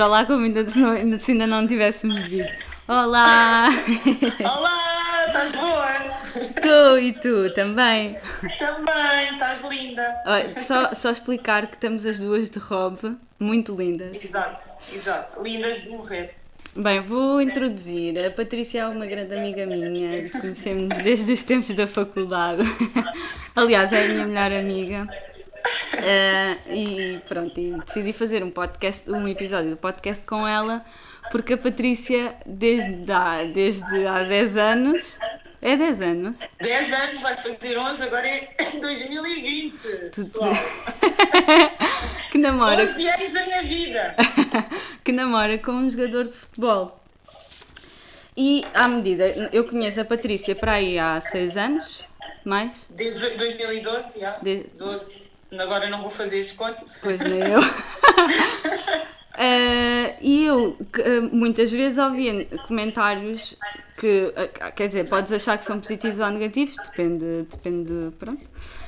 Olá, como ainda, não, ainda, se ainda não tivéssemos dito. Olá! Olá, estás boa? Tu e tu também. Também, estás linda. Olha, só, só explicar que estamos as duas de robe, muito lindas. Exato, exato. Lindas de morrer. Bem, vou introduzir. A Patrícia é uma grande amiga minha, conhecemos desde os tempos da faculdade. Aliás, é a minha melhor amiga. Uh, e pronto, e decidi fazer um podcast, um episódio do podcast com ela, porque a Patrícia, desde há, desde há 10 anos, é 10 anos. 10 anos, vai fazer 11, agora é 2020. Pessoal. que namora. 11 anos da minha vida. que namora com um jogador de futebol. E à medida, eu conheço a Patrícia para aí há 6 anos, mais? Desde 2012, já. De... 12. Agora não vou fazer as contas. Pois nem eu. uh, e eu muitas vezes ouvia comentários que, uh, quer dizer, podes achar que são positivos ou negativos, depende, depende, pronto.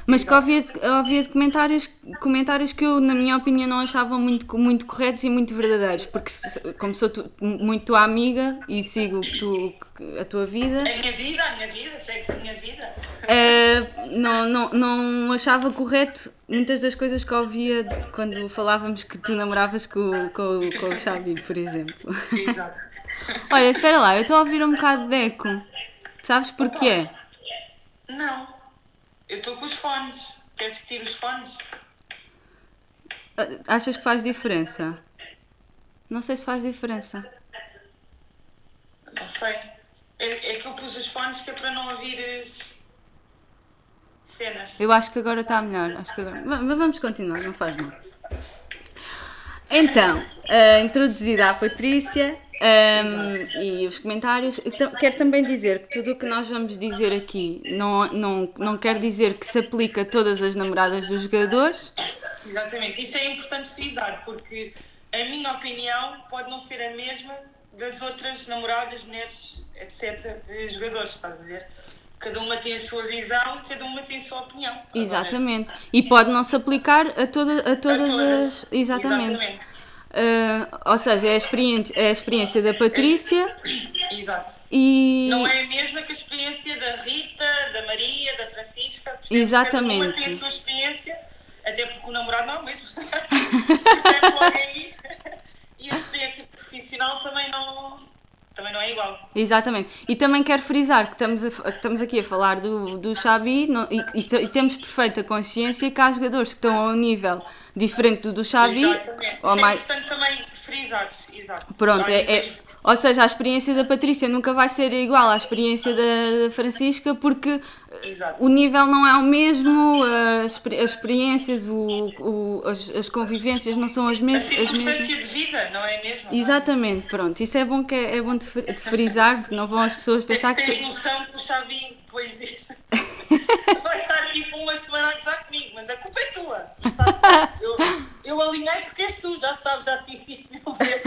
Mas que ouvia, ouvia de comentários, comentários que eu, na minha opinião, não achava muito, muito corretos e muito verdadeiros, porque como sou tu, muito tua amiga e sigo tu, a tua vida. A minha vida, a minha vida, segue a minha vida. Uh, não, não, não achava correto muitas das coisas que ouvia quando falávamos que tu namoravas com, com, com o Xavi, por exemplo. Exato. Olha, espera lá, eu estou a ouvir um bocado de eco. Sabes porquê? Não. Eu estou com os fones. Queres que tire os fones? Achas que faz diferença? Não sei se faz diferença. Não sei. É, é que eu pus os fones que é para não ouvires cenas. Eu acho que agora está melhor. Acho que agora... Mas vamos continuar, não faz mal. Então, uh, introduzida a Patrícia, um, e os comentários. Quero também dizer que tudo o que nós vamos dizer aqui não, não, não quer dizer que se aplica a todas as namoradas dos jogadores. Exatamente, isso é importante frisar, porque a minha opinião pode não ser a mesma das outras namoradas, mulheres, etc., de jogadores, estás a ver? Cada uma tem a sua visão, cada uma tem a sua opinião. Exatamente. E pode não se aplicar a, toda, a todas, a todas as. Exatamente. Exatamente. Uh, ou seja, é a, experiência, é a experiência da Patrícia. Exato. E... Não é a mesma que a experiência da Rita, da Maria, da Francisca. Exatamente. Cada uma tem a sua experiência, até porque o namorado não é o mesmo. Portanto, logo aí. E a experiência profissional também não, também não é igual. Exatamente. E também quero frisar que estamos, a, que estamos aqui a falar do, do Xabi não, e, e, e, temos perfeita consciência que há jogadores que estão a um nível diferente do do Xabi. Exatamente. Ou Isso é mais... importante também frisar. Exato. Pronto, é, é, ou seja, a experiência da Patrícia nunca vai ser igual à experiência da Francisca porque Exato. o nível não é o mesmo, as, as experiências, o, o, as, as, convivências não são as mesmas. A circunstância de vida, não é mesmo? Exatamente, pronto. Isso é bom, que é, é bom de, frisar, porque não vão as pessoas pensar que. Tens noção que o Xavi, depois disto, vai estar tipo uma semana a gozar comigo, mas a culpa é tua. Eu, eu alinhei porque és tu, já sabes, já te disse isto mil vezes.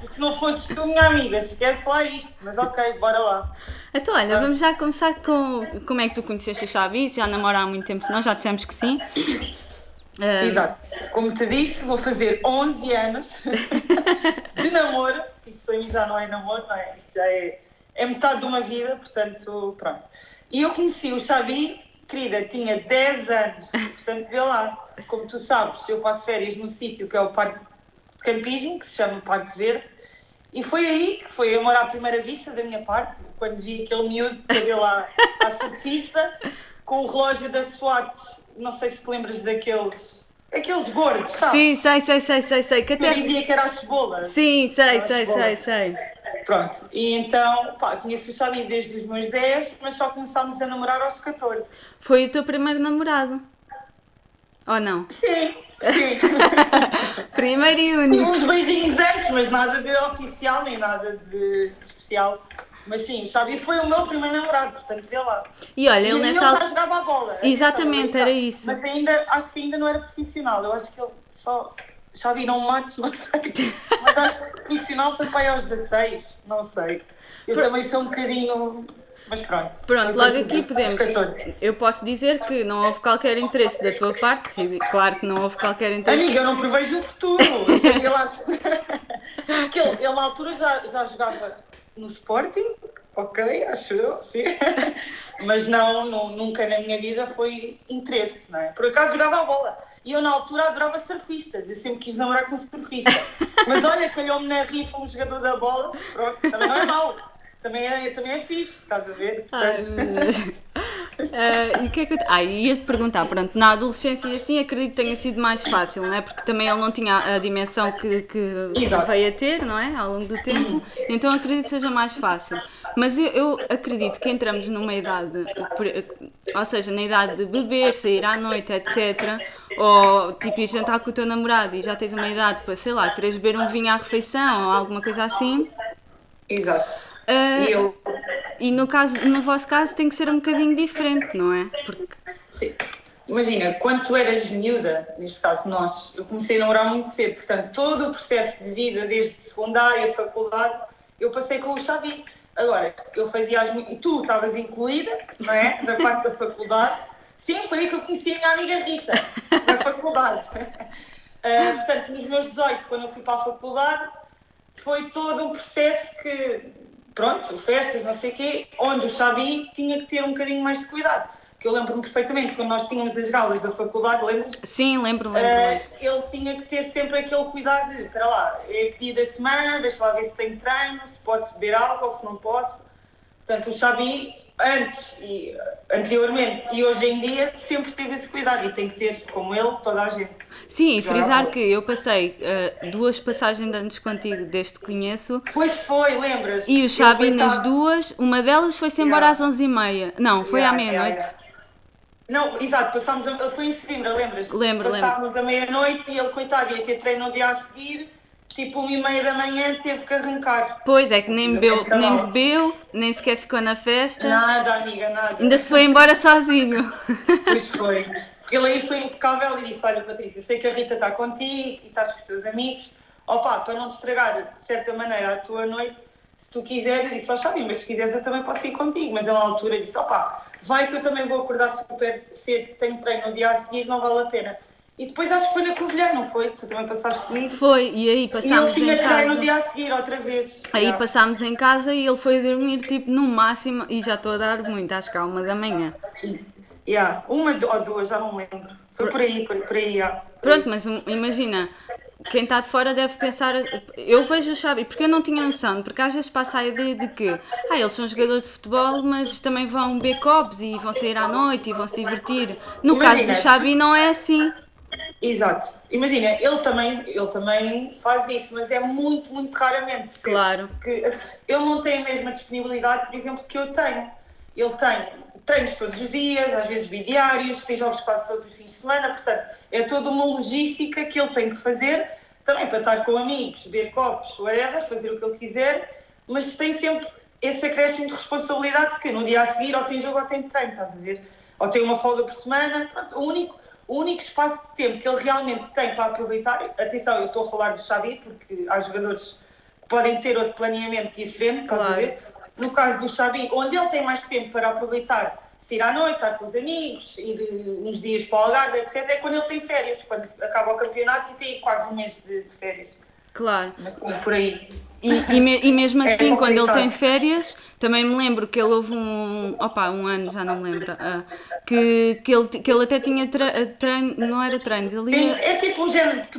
Porque se não fosses tu, minha amiga, esquece lá isto. Mas ok, bora lá. Então, olha, vamos já começar com como é que tu conheceste o Xavi, já namora há muito tempo, senão já dissemos que sim. Um... Exato. Como te disse, vou fazer 11 anos de namoro, que isso para mim já não é namoro, não é? Isso já é, é metade de uma vida, portanto, pronto. E eu conheci o Xavi, querida, tinha 10 anos, portanto, vê lá. Como tu sabes, eu passo férias num sítio que é o Parque de Campismo, que se chama Parque Verde, e foi aí que foi amor à primeira vista da minha parte, quando vi aquele miúdo de cabelo à, à surfista, com o relógio da SWAT, não sei se te lembras daqueles. Aqueles gordos, sabe? Sim, sei, sei, sei, sei, sei. Que até... dizia que era a cebola. Sim, sei, sei, sei, sei. Pronto, e então, pá, conheço o Xavi desde os meus 10, mas só começámos a namorar aos 14. Foi o teu primeiro namorado? Ou não? Sim, sim. primeiro e único. Uns beijinhos antes, mas nada de oficial, nem nada de, de especial. Mas sim, Xavi foi o meu primeiro namorado, portanto vê lá. E olha, ele e nessa altura. já jogava a bola. Exatamente, era isso. Mas ainda, acho que ainda não era profissional. Eu acho que ele só. Xavi não mates, não sei. Mas acho que profissional para aí aos 16, não sei. Eu Por... também sou um bocadinho. Mas pronto. Pronto, logo aqui podemos. Eu posso dizer que não houve qualquer interesse da tua parte, claro que não houve qualquer interesse. Amiga, eu não prevejo o futuro. Ele, ele na altura já, já jogava no Sporting, ok, acho eu, sim. Mas não, não, nunca na minha vida foi interesse, não é? Por acaso jogava a bola. E eu na altura adorava surfistas, eu sempre quis namorar com surfista. Mas olha, calhou-me na rifa um jogador da bola, pronto, também não é mau. Também é, também é fixe, estás a ver? Portanto... Uh, e que é que eu... Ah, ia-te perguntar, pronto, na adolescência e assim acredito que tenha sido mais fácil, não é? Porque também ele não tinha a dimensão que, que veio a ter, não é? Ao longo do tempo, então acredito que seja mais fácil. Mas eu, eu acredito que entramos numa idade, ou seja, na idade de beber, sair à noite, etc. Ou tipo ir jantar com o teu namorado e já tens uma idade para, sei lá, queres beber um vinho à refeição ou alguma coisa assim. Exato. Uh, e eu e no, caso, no vosso caso tem que ser um bocadinho diferente, não é? Porque... Sim. Imagina, quando tu eras miúda, neste caso nós, eu comecei a namorar muito cedo, portanto, todo o processo de vida, desde secundária, faculdade, eu passei com o Xavi. Agora, eu fazia as. E tu estavas incluída, não é? Na parte da faculdade. Sim, foi aí que eu conheci a minha amiga Rita, na faculdade. Uh, portanto, nos meus 18, quando eu fui para a faculdade, foi todo um processo que pronto, festas, não sei o quê, onde o Xabi tinha que ter um bocadinho mais de cuidado. Que eu lembro-me perfeitamente, quando nós tínhamos as galas da faculdade, lembras? Sim, lembro, lembro. Uh, ele tinha que ter sempre aquele cuidado de, para lá, é dia da semana, deixa lá ver se tenho treino, se posso beber álcool, se não posso. Portanto, o Xabi antes e anteriormente e hoje em dia sempre teve esse cuidado e tem que ter, como ele, toda a gente. Sim, e frisar que eu passei uh, duas passagens de anos contigo desde que conheço. Pois foi, lembras? E o Xabi nas duas, uma delas foi-se embora yeah. às 11h30. Não, foi yeah, à meia-noite. Yeah, não, exato, passámos a, foi em Sesimbra, lembras? Lembro, Passámos lembro. a meia-noite e ele, coitado, ia ter treino no dia a seguir tipo uma e meia da manhã teve que arrancar. Pois é, que nem bebeu, nem bebeu, nem sequer ficou na festa. Nada, amiga, nada. Ainda se foi embora sozinho. Pois foi. Porque ele aí foi impecável e disse: Olha, Patrícia, sei que a Rita está contigo e estás com os teus amigos. Opa, para não te estragar de certa maneira a tua noite, se tu quiseres, eu disse: Ó, oh, mas se quiseres eu também posso ir contigo. Mas ele na altura disse: Opa, vai que eu também vou acordar super cedo, tenho treino no dia a seguir, não vale a pena. E depois acho que foi na Covilhã, não foi? Tu também passaste comigo? Foi, e aí passámos e ele tinha em casa. no dia a seguir, outra vez. Aí já. passámos em casa e ele foi dormir tipo no máximo, e já estou a dar muito, acho que à uma da manhã. Yeah. Uma ou duas, já não lembro. Foi por aí, por, por aí, yeah. por Pronto, mas imagina, quem está de fora deve pensar. Eu vejo o Xavi, porque eu não tinha noção, porque às vezes passa a ideia de que ah, eles são jogadores de futebol, mas também vão beber copos e vão sair à noite e vão se divertir. No imagina, caso do Xavi, não é assim. Exato. Imagina, ele também, ele também faz isso, mas é muito, muito raramente. Percebes? Claro. Porque ele não tem a mesma disponibilidade, por exemplo, que eu tenho. Ele tem treinos todos os dias, às vezes bidiários, tem jogos quase todos os fins de semana, portanto, é toda uma logística que ele tem que fazer, também para estar com amigos, beber copos, whatever, fazer o que ele quiser, mas tem sempre esse acréscimo de responsabilidade que no dia a seguir ou tem jogo ou tem treino, estás a ver? Ou tem uma folga por semana, pronto, o único o único espaço de tempo que ele realmente tem para aproveitar, atenção, eu estou a falar do Xavi, porque há jogadores que podem ter outro planeamento diferente, claro. estás a ver? No caso do Xavi, onde ele tem mais tempo para aproveitar, se ir à noite, estar com os amigos, ir eh, uns dias para o Algarve, etc., é quando ele tem férias, quando acaba o campeonato e tem quase um mês de, de férias. Claro. Mas por aí. E, e, me, e mesmo é assim, é quando ele tem férias, também me lembro que ele houve um. opa, um ano, já não me lembro. Uh, que, que, ele, que ele até tinha treino. Não era treinos, ele ia... É tipo um género de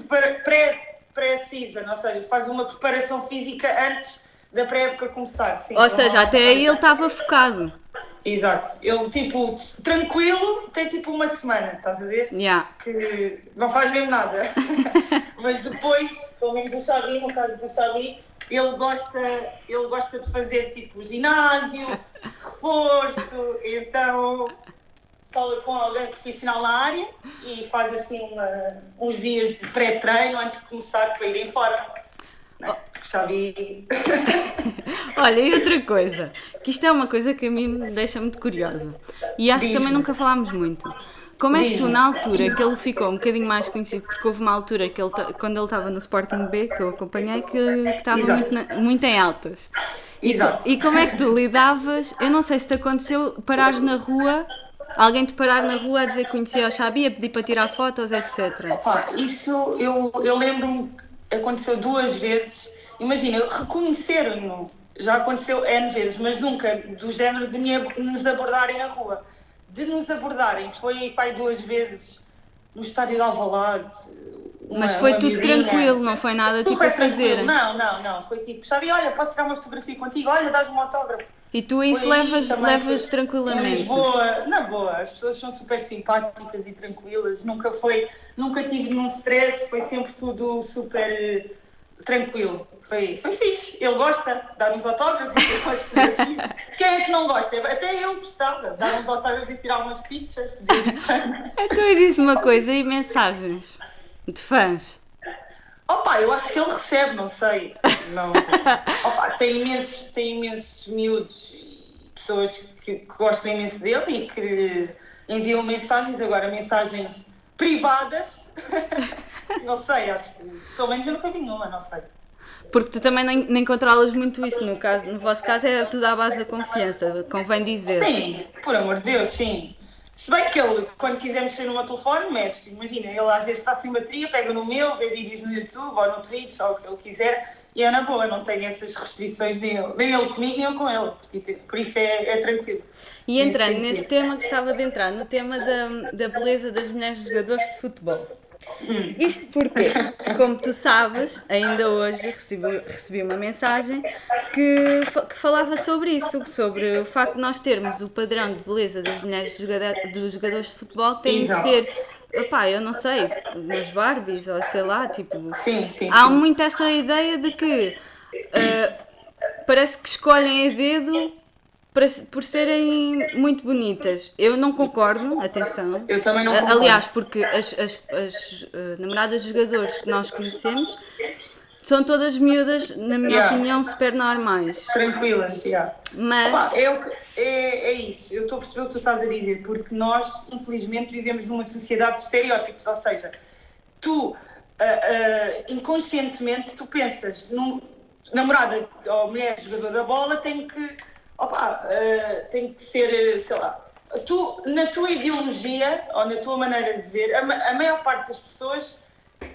pré-season, pré ou seja, faz uma preparação física antes da pré-época começar. Sim, ou seja, até aí ele estava focado. Exato. Ele, tipo, tranquilo, tem tipo uma semana, estás a ver? Yeah. Que não faz mesmo nada. Mas depois, pelo menos o Xavi, no caso do Xavi, ele gosta, ele gosta de fazer tipo ginásio, reforço, então fala com alguém profissional na área e faz assim uma, uns dias de pré-treino antes de começar para irem fora. Já vi. Olha, e outra coisa, que isto é uma coisa que a mim me deixa muito curiosa e acho que também nunca falámos muito. Como é que tu, na altura que ele ficou um bocadinho mais conhecido, porque houve uma altura que ele, quando ele estava no Sporting B, que eu acompanhei, que, estava muito, muito, em altas. E, Exato. E como é que tu lidavas? Eu não sei se te aconteceu parares na rua, alguém te parar na rua a dizer que conhecia o Xabi, a pedir para tirar fotos, etc. Opa, isso eu, eu lembro-me aconteceu duas vezes imagina, reconheceram-no. Já aconteceu N vezes, mas nunca do género de nos abordarem na rua. De nos abordarem, foi pai duas vezes no estádio de Alvalade. Uma, mas foi tudo mirinha. tranquilo, não foi nada tipo a fazer. Não, não, não. Foi tipo, sabe, olha, posso tirar uma fotografia contigo? Olha, dás-me um autógrafo. E tu isso foi levas, levas foi, tranquilamente? Boa, na boa, as pessoas são super simpáticas e tranquilas. Nunca foi, nunca tive nenhum stress, foi sempre tudo super tranquilo. Foi, foi fixe. Ele gosta, dá uns autógrafos e tirar umas fotografias. Quem é que não gosta? Até eu gostava, dar uns autógrafos e tirar umas pictures. então diz-me uma coisa, e mensagens de fãs? Opa, eu acho que ele recebe, não sei. Não. Opa, tem imensos, tem imensos miúdos e pessoas que, que gostam imenso dele e que enviam mensagens, agora mensagens privadas não sei, acho que pelo menos eu nunca vi nenhuma, não sei. Porque tu também nem, nem controlas muito isso, no, caso, no vosso caso é tudo à base da confiança, convém dizer. Sim, por amor de Deus, sim. Se bem que ele, quando quiser mexer no meu telefone, mexe. Imagina, ele às vezes está sem bateria, pega no meu, vê vídeos no YouTube ou no Twitch ou o que ele quiser e é na boa, não tem essas restrições ele. Nem ele comigo, nem eu com ele. Por isso é, é tranquilo. E entrando nesse tema, gostava de entrar no tema da, da beleza das mulheres jogadores de futebol. Isto porque, como tu sabes, ainda hoje recebi, recebi uma mensagem que, que falava sobre isso, sobre o facto de nós termos o padrão de beleza das mulheres dos jogadores de futebol tem de ser Epá, eu não sei, nas Barbies ou sei lá, tipo. Sim, sim. Há sim. muito essa ideia de que uh, parece que escolhem a dedo por serem muito bonitas. Eu não concordo, atenção. Eu também não concordo. Aliás, porque as, as, as uh, namoradas de jogadores que nós conhecemos são todas miúdas, na minha yeah. opinião, super normais. Tranquilas, yeah. Mas. Opa, é, é, é isso, eu estou a perceber o que tu estás a dizer, porque nós, infelizmente, vivemos numa sociedade de estereótipos, ou seja, tu, uh, uh, inconscientemente, tu pensas, num, namorada ou mulher jogador da bola tem que opa, uh, tem que ser, eh, sei lá, tu, na tua ideologia ou na tua maneira de ver, a, a maior parte das pessoas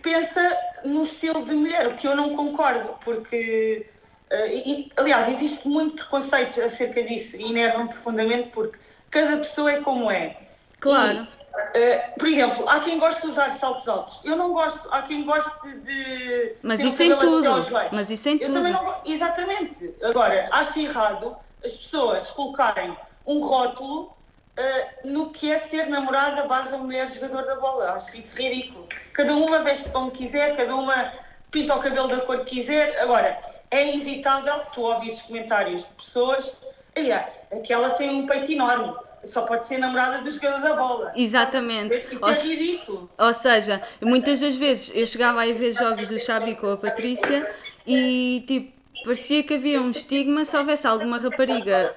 pensa no estilo de mulher, o que eu não concordo, porque, uh, e, aliás, existe muito preconceito acerca disso e enervam profundamente porque cada pessoa é como é. Claro. E, Uh, por exemplo, há quem goste de usar saltos altos. Eu não gosto. Há quem goste de. Mas isso em tudo. Mas isso em eu tudo. Também não, exatamente. Agora, acho errado as pessoas colocarem um rótulo uh, no que é ser namorada barra mulher jogador da bola. Acho isso ridículo. Cada uma veste como quiser, cada uma pinta o cabelo da cor que quiser. Agora, é inevitável, tu ouvires comentários de pessoas, yeah, aquela tem um peito enorme. Só pode ser namorada do jogador da bola. Exatamente. Isso é ridículo. Ou seja, muitas das vezes eu chegava a ver jogos do Xabi com a Patrícia e tipo, parecia que havia um estigma se houvesse alguma rapariga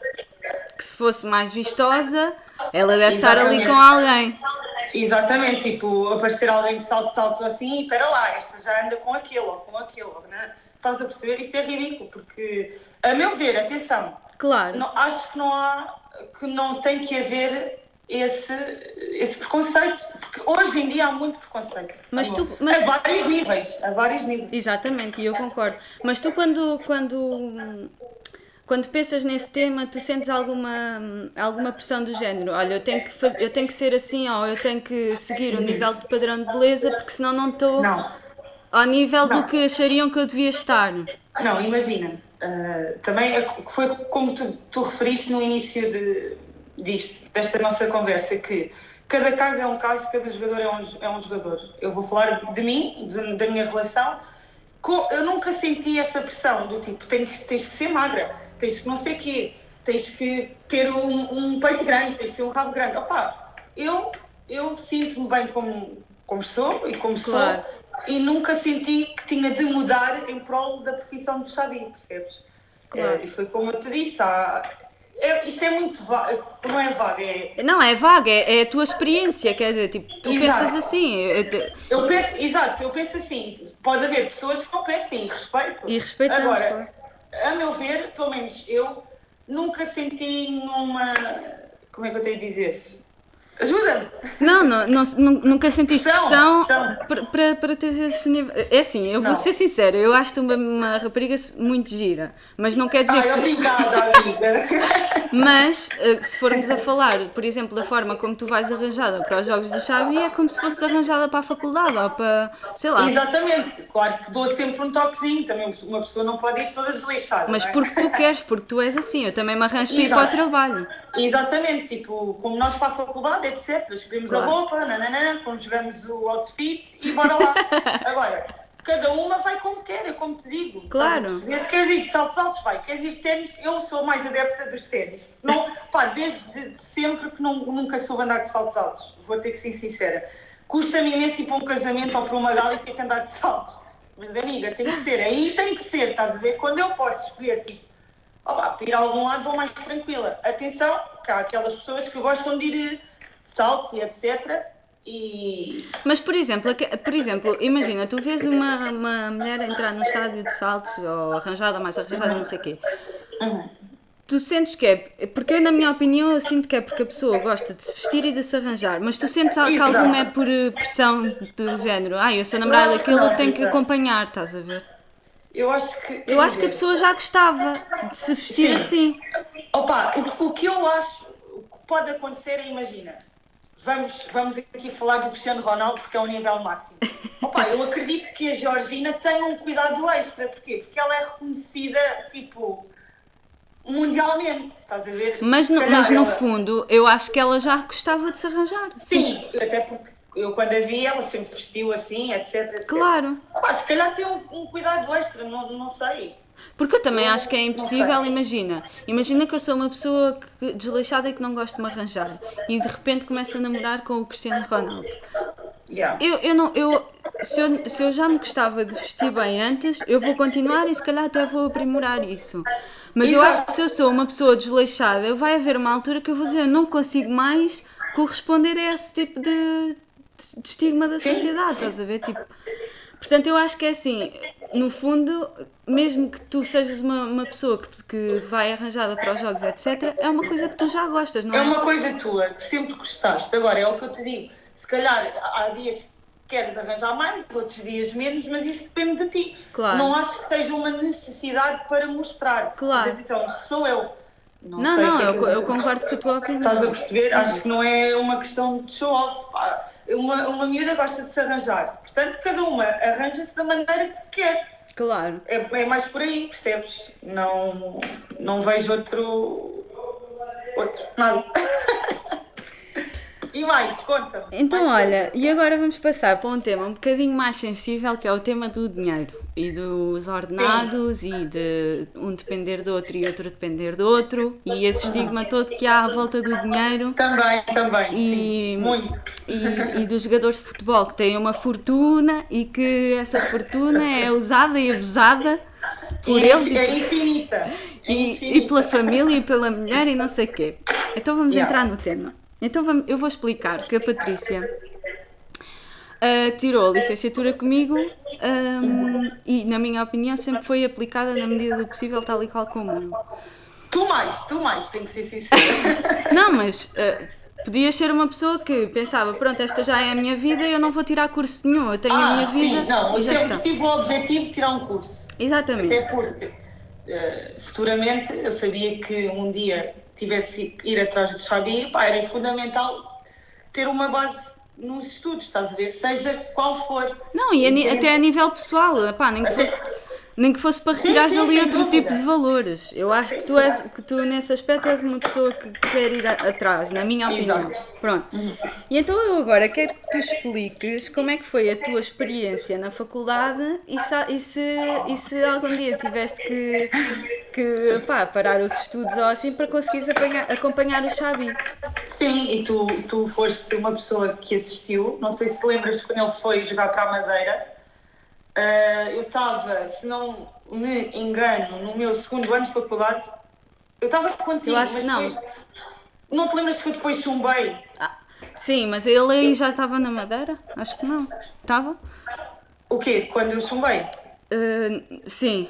que se fosse mais vistosa, ela deve Exatamente. estar ali com alguém. Exatamente, tipo, aparecer alguém de saltos altos assim, e espera lá, esta já anda com aquilo ou com aquilo, né? Estás a perceber? Isso é ridículo, porque, a meu ver, atenção, claro. não, acho que não há, que não tem que haver esse, esse preconceito, porque hoje em dia há muito preconceito. Mas tu, mas... A vários níveis, a vários níveis. Exatamente, e eu concordo. Mas tu quando, quando, quando pensas nesse tema, tu sentes alguma, alguma pressão do género? Olha, eu tenho que, fazer, eu tenho que ser assim, ou eu tenho que seguir o nível de padrão de beleza, porque senão não estou ao nível não. do que achariam que eu devia estar. Não, imagina. Uh, também é foi como tu, tu referiste no início de, disto, desta nossa conversa, que cada caso é um caso, cada jogador é um, é um jogador. Eu vou falar de mim, de, da minha relação. Eu nunca senti essa pressão do tipo, tens, tens que ser magra, tens que não sei o quê, tens que ter um, um, peito grande, tens que ter um rabo grande. Opa, eu, eu sinto-me bem como, como sou e como claro. sou e nunca senti que tinha de mudar em prol da profissão do Xavi, percebes? Claro. É, e foi como eu te disse, há, é, isto é muito vago, não é vago, é... Não, é vago, é, é a tua experiência, quer dizer, tipo, tu exato. pensas assim... Eu, eu penso, exato, eu penso assim, pode haver pessoas que não pensem, respeito. E respeitamos, Agora, a meu ver, pelo menos eu, nunca senti numa... Como é que eu tenho a dizer? Ajuda-me! Não, não, não, nunca sentiste pressão, pressão. para, ter esse nível. É assim, eu vou Não. ser sincera, eu acho-te uma, uma rapariga muito gira, mas não quer dizer Ai, que tu, obrigada, amiga. Mas, eh, se formos a falar, por exemplo, da forma como tu vais arranjada para os jogos do Xavi, é como se fosse arranjada para a faculdade ou para, sei lá. Exatamente. Claro que dou sempre um toquezinho. Também uma pessoa não pode ir toda desleixada. Mas é? porque tu queres, porque tu és assim. Eu também me arranjo para ir para o trabalho. Exatamente, tipo, como nós para a faculdade, etc. Escolhemos Claro. a roupa, nananã, conjugamos o outfit e bora lá. Agora, cada uma vai como quer, como te digo. Claro. A perceber? Queres ir de saltos altos, vai. Queres ir de ténis, eu sou mais adepta dos ténis. Não, pá, desde sempre que não, nunca soube andar de saltos altos. Vou ter que ser sincera. Custa-me imenso ir para um casamento ou para uma gala e ter que andar de saltos. Mas, amiga, tem que ser. Aí tem que ser, estás a ver? Quando eu posso escolher, tipo, Opa, para ir a algum lado vou mais tranquila. Atenção, há aquelas pessoas que gostam de ir eh, saltos e etc. E Mas, por exemplo, por exemplo, imagina, tu vês uma, uma mulher entrar num estádio de saltos, ou arranjada, mais arranjada, não sei o quê. Uhum. Tu sentes que é, porque eu, na minha opinião, eu sinto que é porque a pessoa gosta de se vestir e de se arranjar, mas tu sentes que alguma é por eh, pressão do género, ah, eu sou namorada daquilo, tenho que Rita. acompanhar, estás a ver? Eu acho que. Eu acho que a pessoa já gostava de se vestir Sim. assim. Opa, o, o que eu acho o que pode acontecer é, imagina, vamos, vamos aqui falar do Cristiano Ronaldo porque é o nível máximo. Opa, eu acredito que a Georgina tenha um cuidado extra. Porquê? Porque ela é reconhecida, tipo, mundialmente. Estás a ver? Mas no, mas no ela- fundo, eu acho que ela já gostava de se arranjar. Sim, até porque eu quando a vi, ela sempre vestiu assim, etc. etc. Claro. Opa, se calhar tem um, um cuidado extra, não, não sei. Porque eu também Eu acho que é impossível, imagina. Imagina que eu sou uma pessoa que, desleixada e que não gosto de me arranjar. E de repente começo a namorar com o Cristiano Ronaldo. Yeah. Eu, eu não, eu, se, eu, se eu já me gostava de vestir bem antes, eu vou continuar e se calhar até vou aprimorar isso. Mas eu Exato. acho que se eu sou uma pessoa desleixada, vai haver uma altura que eu vou dizer, eu não consigo mais corresponder a esse tipo de, de estigma da sociedade, estás a ver? Tipo, portanto, eu acho que é assim, no fundo, mesmo que tu sejas uma, uma pessoa que, que vai arranjada para os jogos, etc., é uma coisa que tu já gostas, não é? É uma coisa tua que sempre gostaste. Agora, é o que eu te digo. Se calhar há dias que queres arranjar mais, outros dias menos, mas isso depende de ti. Claro. Não acho que seja uma necessidade para mostrar. Claro. Atenção, sou eu. Não, não, que é eu, eu concordo com a tua opinião. Estás a perceber? Sim. Acho que não é uma questão de show-off. Uma, uma miúda gosta de se arranjar. Portanto, cada uma arranja-se da maneira que quer. Claro. É, é mais por aí, percebes? Não, não vejo outro. Outro. Nada. e mais, conta-me. Então, Mais olha, coisas. e agora vamos passar para um tema um bocadinho mais sensível, que é o tema do dinheiro e dos ordenados e de um depender do outro e outro depender do outro e esse estigma todo que há à volta do dinheiro Também, também, E- sim. Muito. e, e dos jogadores de futebol que têm uma fortuna e que essa fortuna é usada e abusada por E eles e, é infinita. É e, infinita. e pela família e pela mulher e não sei o quê. Então vamos Yeah. entrar no tema. Então eu vou explicar que a Patrícia ah, tirou a licenciatura comigo ahm, e, na minha opinião, sempre foi aplicada na medida do possível, tal e qual como eu. Tu mais, tu mais, tenho que ser sincera. Não, mas ah, podias ser uma pessoa que pensava, pronto, esta já é a minha vida e eu não vou tirar curso nenhum, eu tenho a ah, minha vida sim, não, e eu sempre está. tive o objetivo de tirar um curso. Exatamente. Até porque eh, futuramente eu sabia que um dia tivesse que ir atrás do Xabi, pá, era fundamental ter uma base nos estudos, estás a ver? Seja qual for. Não, e a até a nível pessoal, epá, nem que Até- nem que fosse para sim, ali outro dúvida. tipo de valores. Eu acho Sim, que tu, és, que tu, nesse aspecto, és uma pessoa que quer ir a- atrás, na minha opinião. Exato. Uhum. Pronto. E então eu agora quero que tu expliques como é que foi a tua experiência na faculdade e se, e se, e se algum dia tiveste que, que pá, parar os estudos ou assim para conseguires apanhar- acompanhar o Xavi. Sim, e tu, tu foste uma pessoa que assistiu, não sei se lembras quando ele foi jogar para a Madeira. Ah, eu estava, se não me engano, no meu segundo ano de faculdade, eu estava contigo, Eu acho mas que não. depois. Não te lembras que eu depois chumbei? Ah, sim, mas ele aí já estava na Madeira? Acho que não. Estava? O quê? Quando eu chumbei? Ah, sim.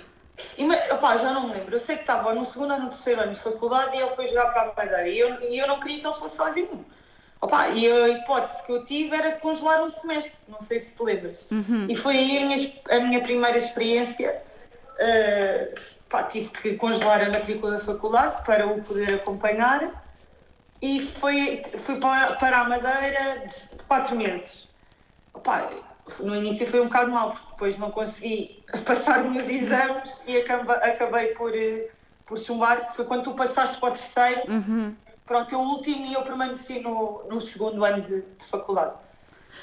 E, opá, já não me lembro. Eu sei que estava no segundo ou no terceiro ano de faculdade e ele foi jogar para a Madeira. E eu, e eu não queria que ele fosse sozinho. Opa, e a hipótese que eu tive era de congelar um semestre, não sei se te lembras. Uhum. E foi aí a minha, a minha primeira experiência. Uh, pá, tive que congelar a matrícula da faculdade para o poder acompanhar e foi, fui para, para a Madeira de, quatro meses. Opa, no início foi um bocado mal, porque depois não consegui passar meus exames e acabei, acabei por, por chumbar, que foi quando tu passaste para o terceiro, Uhum. Pronto, eu último e eu permaneci no, no segundo ano de, de faculdade.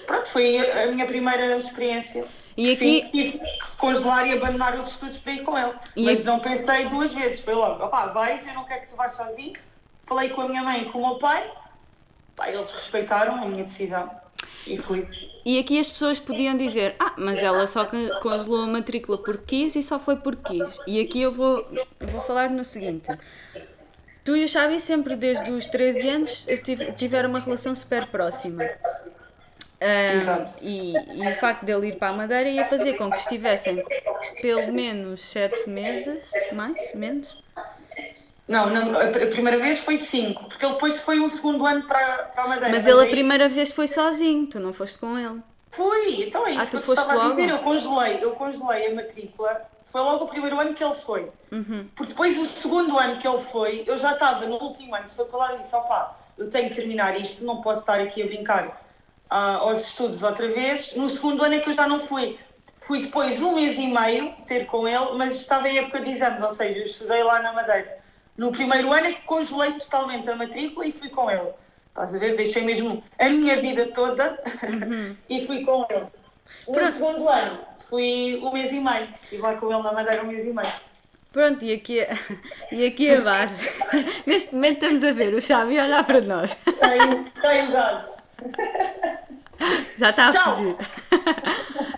Pronto, foi a minha primeira experiência. E Sim, aqui- tive que congelar e abandonar os estudos para ir com ele. E Mas aqui- não pensei duas vezes, foi logo, opá, vais, eu não quero que tu vás sozinho. Falei com a minha mãe e com o meu pai, pá, eles respeitaram a minha decisão e fui. E aqui as pessoas podiam dizer, ah, mas ela só con- congelou a matrícula porque quis e só foi porque quis. E aqui eu vou, vou falar no seguinte. Tu e o Xavi sempre desde os 13 anos tive- tiveram uma relação super próxima. Exato. e, e o facto dele ir para a Madeira ia fazer com que estivessem pelo menos 7 meses, mais, menos, Não, não, a pr- a primeira vez foi cinco, porque ele depois foi um segundo ano para, para a Madeira. Mas ele a primeira vez foi sozinho, tu não foste com ele. Fui, então é isso Ah, que eu estava a dizer. logo? Eu congelei, eu congelei a matrícula. Foi logo o primeiro ano que ele foi. Uhum. Porque depois o segundo ano que ele foi, eu já estava no último ano de faculdade e disse, opá, eu tenho que terminar isto, não posso estar aqui a brincar ah, aos estudos outra vez. No segundo ano é que eu já não fui. Fui depois um mês e meio ter com ele, mas estava em época de exame, ou seja, eu estudei lá na Madeira. No primeiro ano é que congelei totalmente a matrícula e fui com ele. Estás a ver? Deixei mesmo a minha vida toda e fui com ele. No Pronto. segundo ano fui um mês e meio. Estive lá com ele na Madeira um mês e meio. Pronto, e aqui, a- e aqui a base. Neste momento estamos a ver o Xavi a olhar para nós. Tem, tem gás. Já está a Tchau. fugir.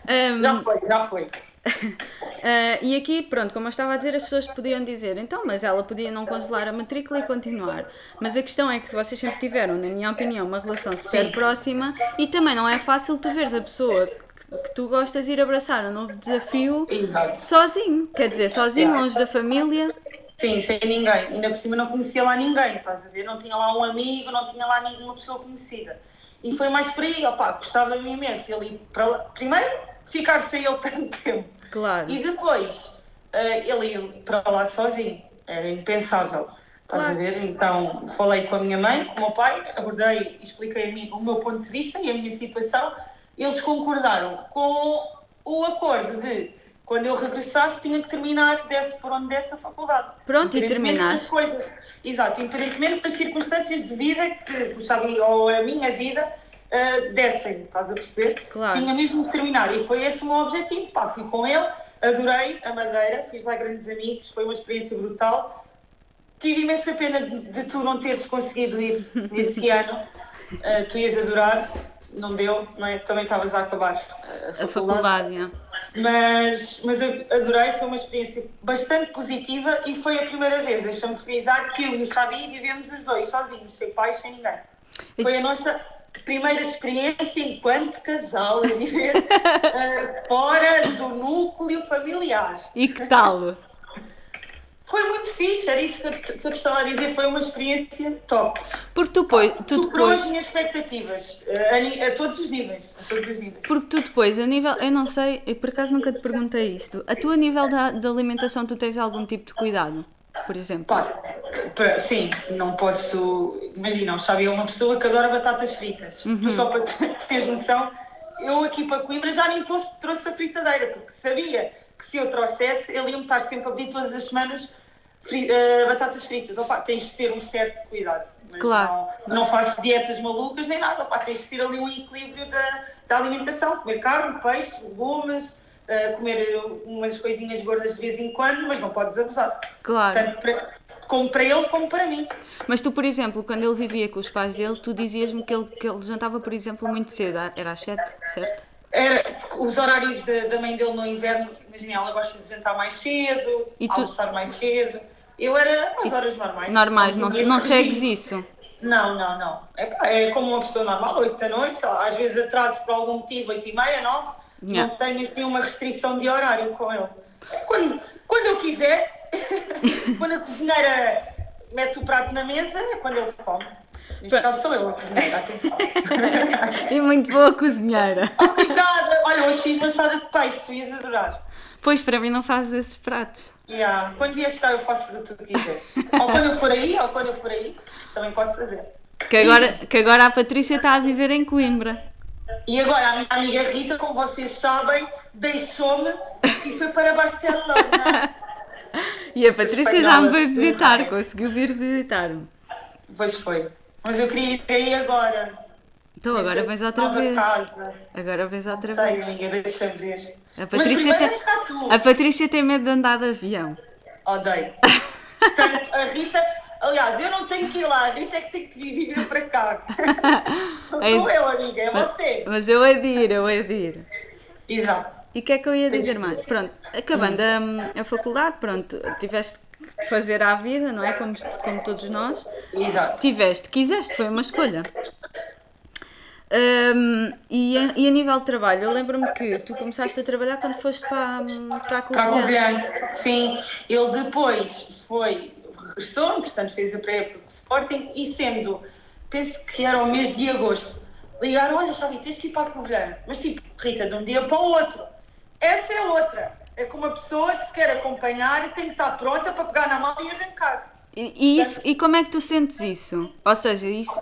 Ahm, Já foi, já foi. ah, e aqui, pronto, como eu estava a dizer, as pessoas podiam dizer, então, mas ela podia não congelar a matrícula e continuar. Mas a questão é que vocês sempre tiveram, na minha opinião, uma relação super Sim. próxima e também não é fácil tu veres a pessoa que, que tu gostas de ir abraçar um novo desafio Exato. sozinho. Quer dizer, sozinho, longe da família. Sim, sem ninguém. Ainda por cima não conhecia lá ninguém, estás a ver? Não tinha lá um amigo, não tinha lá nenhuma pessoa conhecida. E foi mais por aí, opá, gostava-me imenso. Ele ir para lá. Primeiro, ficar sem ele tanto tempo. Claro. E depois, eh, ele ir para lá sozinho. Era impensável. Estás Claro. a ver? Então, falei com a minha mãe, com o meu pai, abordei, expliquei a mim o meu ponto de vista e a minha situação. Eles concordaram com o acordo de quando eu regressasse tinha que terminar desse por onde desse a faculdade. Pronto, e Independentemente terminaste. das coisas. Exato, independentemente das circunstâncias de vida que, sabe, ou a minha vida eh, dessem, estás a perceber? Claro. Tinha mesmo que terminar e foi esse o meu objetivo. Pá, fui com ele, adorei a Madeira, fiz lá grandes amigos, foi uma experiência brutal. Tive imensa pena de, de tu não teres conseguido ir esse ano. Eh, tu ias adorar, não deu, não é? Também estavas a acabar eh, a A faculdade, yeah. mas, mas eu adorei, foi uma experiência bastante positiva e foi a primeira vez, deixa-me frisar, que eu e o Xabi vivemos os dois sozinhos, sem pais, sem ninguém. Foi a nossa primeira experiência enquanto casal, a viver eh, fora do núcleo familiar. E que tal? Foi muito fixe, era isso que eu, que eu estava a dizer, foi uma experiência top. Porque tu, depois, tu Superou depois as minhas expectativas, eh, a, a todos os níveis, a todos os níveis. Porque tu depois, a nível, eu não sei, eu por acaso nunca te perguntei isto. A tua nível da, da alimentação, tu tens algum tipo de cuidado? Por exemplo? Sim, não posso. Imagina, Xavi é uma pessoa que adora batatas fritas. Tu só para te- teres noção, eu aqui para Coimbra já nem trouxe, trouxe a fritadeira, porque sabia que se eu trouxesse, ele ia-me estar sempre a pedir todas as semanas fri- eh, batatas fritas. Opa, tens de ter um certo cuidado. Claro. Não, não faço dietas malucas nem nada. Opa, tens de ter ali um equilíbrio da, da alimentação. Comer carne, peixe, legumes. Eh, comer umas coisinhas gordas de vez em quando, mas não podes abusar. Claro. Tanto para, como para ele como para mim. Mas tu, por exemplo, quando ele vivia com os pais dele, tu dizias-me que ele, que ele jantava, por exemplo, muito cedo. Era às 7, certo? Era, os horários da, da mãe dele no inverno, imagina, ela gosta de jantar mais cedo, E tu- almoçar mais cedo. Eu era às horas normais. Normais, não, não segues isso. Não, não, não. É, é como uma pessoa normal, 8 da noite, sei lá, às vezes atraso por algum motivo, 8 e meia, 9, Yeah. não tenho assim uma restrição de horário com ele. Quando, quando eu quiser, quando a cozinheira mete o prato na mesa, é quando ele come. Neste caso sou eu a cozinheira, atenção. e muito boa cozinheira. Obrigada! Olha, hoje fiz maçada de peixe, tu ias adorar. Pois, para mim não fazes esses pratos. Yeah. Quando vies cá eu faço o que tu quiseres. ou quando eu for aí, ou quando eu for aí, também posso fazer. Que agora, que agora a Patrícia está a viver em Coimbra. E agora a minha amiga Rita, como vocês sabem, deixou-me e foi para Barcelona. e a Patrícia já me veio visitar, conseguiu vir visitar-me. Pois foi. Mas eu queria ir aí agora. Então agora vens outra vez. Casa. Agora vens outra não sei, vez. amiga, deixa ver. A Patrícia, tem, a Patrícia tem medo de andar de avião. Odeio. Portanto, a Rita, aliás, eu não tenho que ir lá, a Rita é que tem que vir viver para cá. Não sou eu, amiga, é você. Mas eu adiro, eu adiro. Exato. E o que é que eu ia dizer mais? Pronto, acabando a, a faculdade, pronto, tiveste que fazer à vida, não é? Como, como todos nós. Exato. Tiveste, quiseste, foi uma escolha. Um, e, a, e, a, nível de trabalho, eu lembro-me que tu começaste a trabalhar quando foste para, para a Covilhã. Para a Covilhã, sim. Ele depois foi, regressou, entretanto fez a pré-época do Sporting e sendo, penso que era o mês de agosto, ligaram, olha Xavi, tens que ir para a Covilhã. Mas tipo, Rita, de um dia para o outro. Essa é outra. É que uma pessoa se quer acompanhar tem que estar pronta para pegar na mão e arrancar. E, e, isso, e como é que tu sentes isso? Ou seja, isso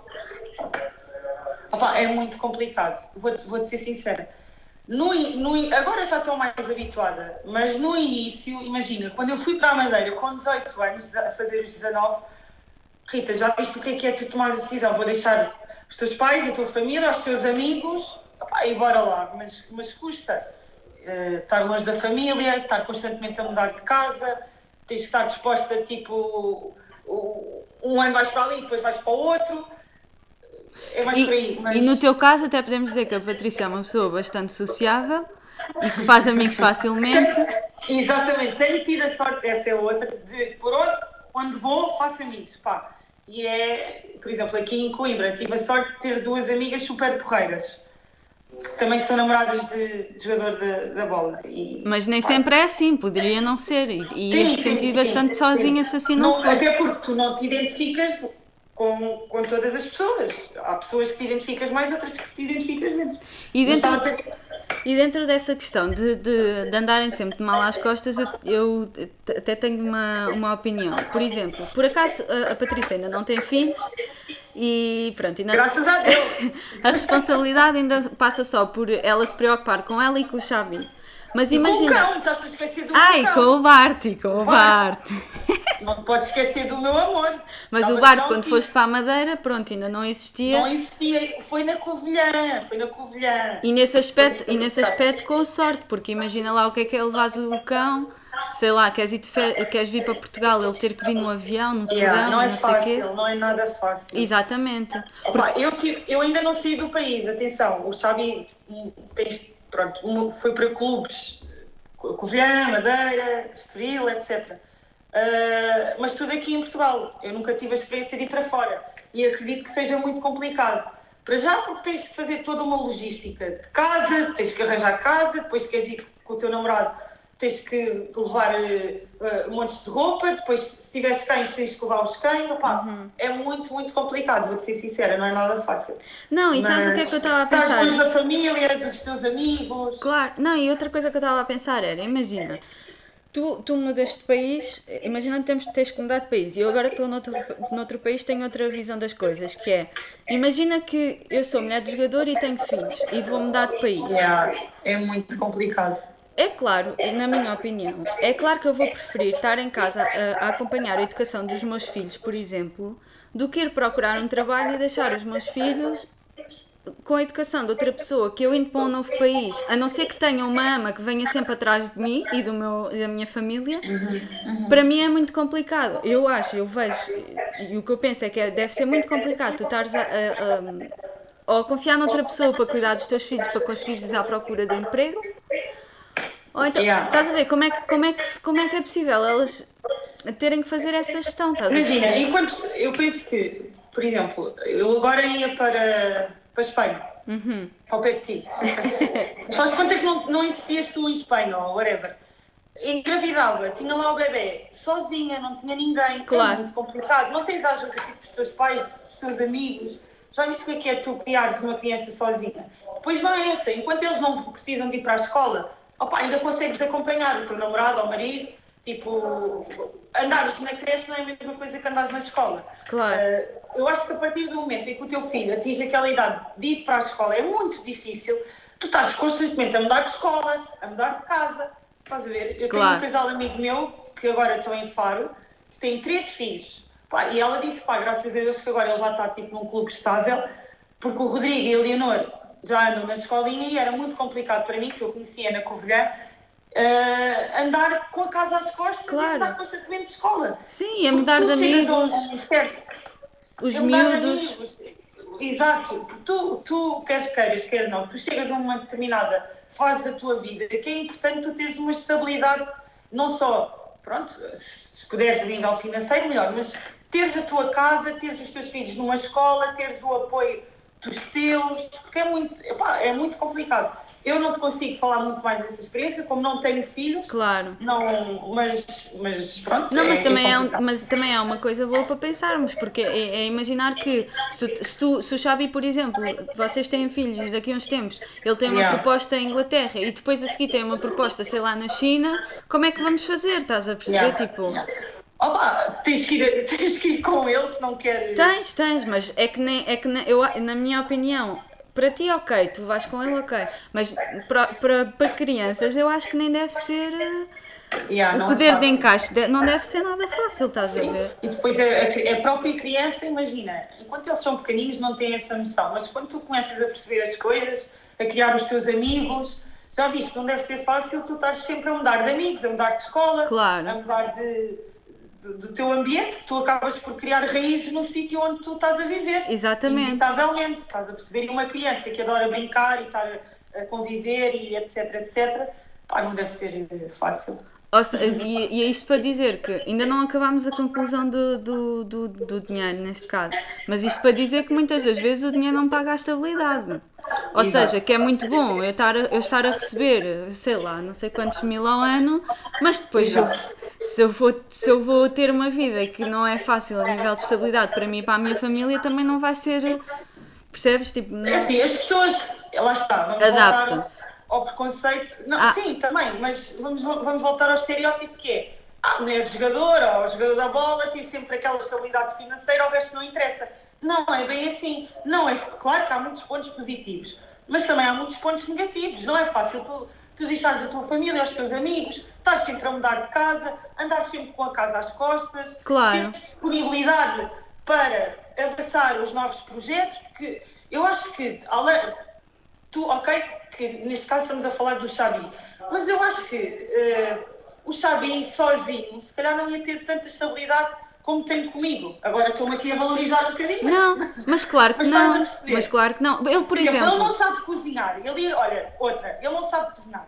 é muito complicado, vou-te vou ser sincera. No, no, agora já estou mais habituada, mas no início, imagina, quando eu fui para a Madeira com 18 anos, a fazer os 19, Rita, já viste o que é que é tu tomar a decisão? Vou deixar os teus pais, a tua família, os teus amigos, e bora lá, mas, mas custa. Uh, estar longe da família, estar constantemente a mudar de casa, tens que estar disposta, tipo, um ano vais para ali, depois vais para o outro é mais e, por aí. Mas... E no teu caso, até podemos dizer que a Patrícia é uma pessoa bastante sociável e que faz amigos facilmente. Exatamente, tenho tido a sorte, essa é outra, de por onde, onde vou, faço amigos. Pá. E é, por exemplo, aqui em Coimbra, tive a sorte de ter duas amigas super porreiras. Que também são namoradas de, jogador de, da bola. E, Mas nem sempre é assim, poderia não ser. E, e sim, sim, sentir sim, bastante sozinha se assim não, não fosse. Até porque tu não te identificas com, com todas as pessoas. Há pessoas que te identificas mais, outras que te identificas menos. E dentro, e dentro dessa questão de, de, de, andarem sempre de mal às costas, eu, eu até tenho uma, uma opinião. Por exemplo, por acaso a, a Patrícia ainda não tem filhos e pronto, ainda, Graças a Deus! a responsabilidade ainda passa só por ela se preocupar com ela e com o Xavi. Mas e imagina. Com o cão, estás a esquecer do Ai, cão. com o Bart, com o Bart. Não te podes esquecer do meu amor. Mas Estava o Bart, quando foste para a Madeira, pronto, ainda não existia. Não existia, foi na Covilhã, foi na Covilhã. E nesse aspecto, e nesse aspecto com sorte, porque imagina lá o que é que é levar o cão, sei lá, queres, queres vir para Portugal, ele ter que vir no avião, no yeah, porão, não é não fácil, não é nada fácil. Exatamente. Opa, porque... eu, tive, eu ainda não saí do país, atenção, o Xavi tem, pronto, foi para clubes Covilhã, Madeira, Estoril, etc. Uh, ah, mas tudo aqui em Portugal. Eu nunca tive a experiência de ir para fora e acredito que seja muito complicado. Para já, porque tens de fazer toda uma logística de casa, tens que arranjar casa, depois queres ir com o teu namorado, tens que levar uh, uh, montes de roupa, depois se tiveres cães tens que levar os cães, opá, uhum. é muito, muito complicado, vou-te ser sincera, não é nada fácil. Não, e Mas sabes o que é que eu estava a pensar? Estás longe da família, dos teus amigos. Claro, não, e outra coisa que eu estava a pensar era, imagina, tu, tu mudas de país, imagina que temos, tens que mudar de país, e eu agora estou noutro, noutro país tenho outra visão das coisas, que é, imagina que eu sou mulher de jogador e tenho filhos, e vou mudar de país. Yeah, é muito complicado. É claro, na minha opinião, é claro que eu vou preferir estar em casa a, a, acompanhar a educação dos meus filhos, por exemplo, do que ir procurar um trabalho e deixar os meus filhos com a educação de outra pessoa que eu indo para um novo país, a não ser que tenha uma ama que venha sempre atrás de mim e do meu, da minha família, uhum, uhum. para mim é muito complicado. Eu acho, eu vejo, e o que eu penso é que é, deve ser muito complicado tu estares a, a, a, ou confiar noutra pessoa para cuidar dos teus filhos para conseguires ir à procura de emprego ou então, yeah. estás a ver como é, que, como, é que, como é que é possível elas terem que fazer essa gestão? Imagina, enquanto eu penso que, por exemplo, eu agora ia para, para Espanha, uhum. para o pé de ti. Faz conta que não, não existias tu em Espanha ou whatever. engravidava, tinha lá o bebê, sozinha, não tinha ninguém, é claro. é muito complicado. Não tens ajuda tipo, dos teus pais, dos teus amigos. Já viste o que é, que é tu criares uma criança sozinha? Pois não é essa. Enquanto eles não precisam de ir para a escola, opa, ainda consegues acompanhar o teu namorado ou marido. Tipo, andares na creche não é a mesma coisa que andares na escola. Claro. Uh, eu acho que a partir do momento em que o teu filho atinge aquela idade de ir para a escola, é muito difícil. Tu estás constantemente a mudar de escola, a mudar de casa, Estás a ver? Eu claro. tenho um casal amigo meu que agora estou em Faro, tem três filhos. Pá, e ela disse, pá, graças a Deus que agora ele já está tipo num clube estável, porque o Rodrigo e a Leonor já andam na escolinha e era muito complicado para mim, que eu conhecia na Covilhã, uh, andar com a casa às costas claro. e andar constantemente de escola. Sim, a mudar de amigos. Um, certo. Os miúdos. Exato, tu, tu queres queiras, quer não, tu chegas a uma determinada fase da tua vida que é importante tu teres uma estabilidade, não só, pronto, se, se puderes a nível financeiro, melhor, mas teres a tua casa, teres os teus filhos numa escola, teres o apoio dos teus, porque é muito, epá, é muito complicado. Eu não te consigo falar muito mais dessa experiência, como não tenho filhos. Claro. Não, mas, mas pronto. Não, mas, é, também é, um, mas também é uma coisa boa para pensarmos, porque é, é imaginar que se, se, tu, se o Xabi, por exemplo, vocês têm filhos e daqui a uns tempos ele tem uma yeah. proposta em Inglaterra e depois a seguir tem uma proposta, sei lá, na China, como é que vamos fazer? Estás a perceber? Yeah. Tipo. Yeah. Opa, tens que, ir, tens que ir com ele se não queres. Tens, tens, mas é que, nem, é que nem, eu, na minha opinião, para ti, ok, tu vais com ele, ok. Mas para, para, para crianças, eu acho que nem deve ser. Yeah, o poder é de encaixe não deve ser nada fácil, estás Sim. a ver? E depois a, a, a, própria criança, imagina, enquanto eles são pequeninos não têm essa noção, mas quando tu começas a perceber as coisas, a criar os teus amigos, já viste, não deve ser fácil tu estás sempre a mudar de amigos, a mudar de escola, claro. a mudar de do, do, teu ambiente, que tu acabas por criar raízes no sítio onde tu estás a viver. Exatamente. Inevitavelmente. Estás a perceber? E uma criança que adora brincar e estar a, conviver e etc, etc, pá, não deve ser eh, fácil. Seja, e, e, é isto para dizer que ainda não acabámos a conclusão do, do, do, do, dinheiro, neste caso, mas isto para dizer que muitas das vezes o dinheiro não paga a estabilidade. Ou Exato. seja, que é muito bom eu estar, a, eu estar a receber, sei lá, não sei quantos mil ao ano, mas depois eu, se eu, vou, se eu vou ter uma vida que não é fácil a nível de estabilidade para mim e para a minha família, também não vai ser. Percebes? Tipo, não... É assim, as pessoas, lá está, adaptam-se ao preconceito. Não, ah. Sim, também, mas vamos, vamos voltar ao estereótipo que é a mulher de jogadora ou jogador da bola tem sempre aquela estabilidade financeira, o resto não interessa. Não é bem assim. Não é, claro que há muitos pontos positivos, mas também há muitos pontos negativos. Não é fácil tu, tu deixares a tua família, os teus amigos, estás sempre a mudar de casa, andares sempre com a casa às costas, claro. tens disponibilidade para abraçar os novos projetos, porque eu acho que tu, ok, que neste caso estamos a falar do Xabi, mas eu acho que uh, o Xabi sozinho se calhar não ia ter tanta estabilidade como tem comigo. Agora estou-me aqui a valorizar um bocadinho. Não, mas, mas claro que não. Mas claro que não. Ele, por exemplo. Ele não sabe cozinhar. Ele, olha, outra, ele não sabe cozinhar.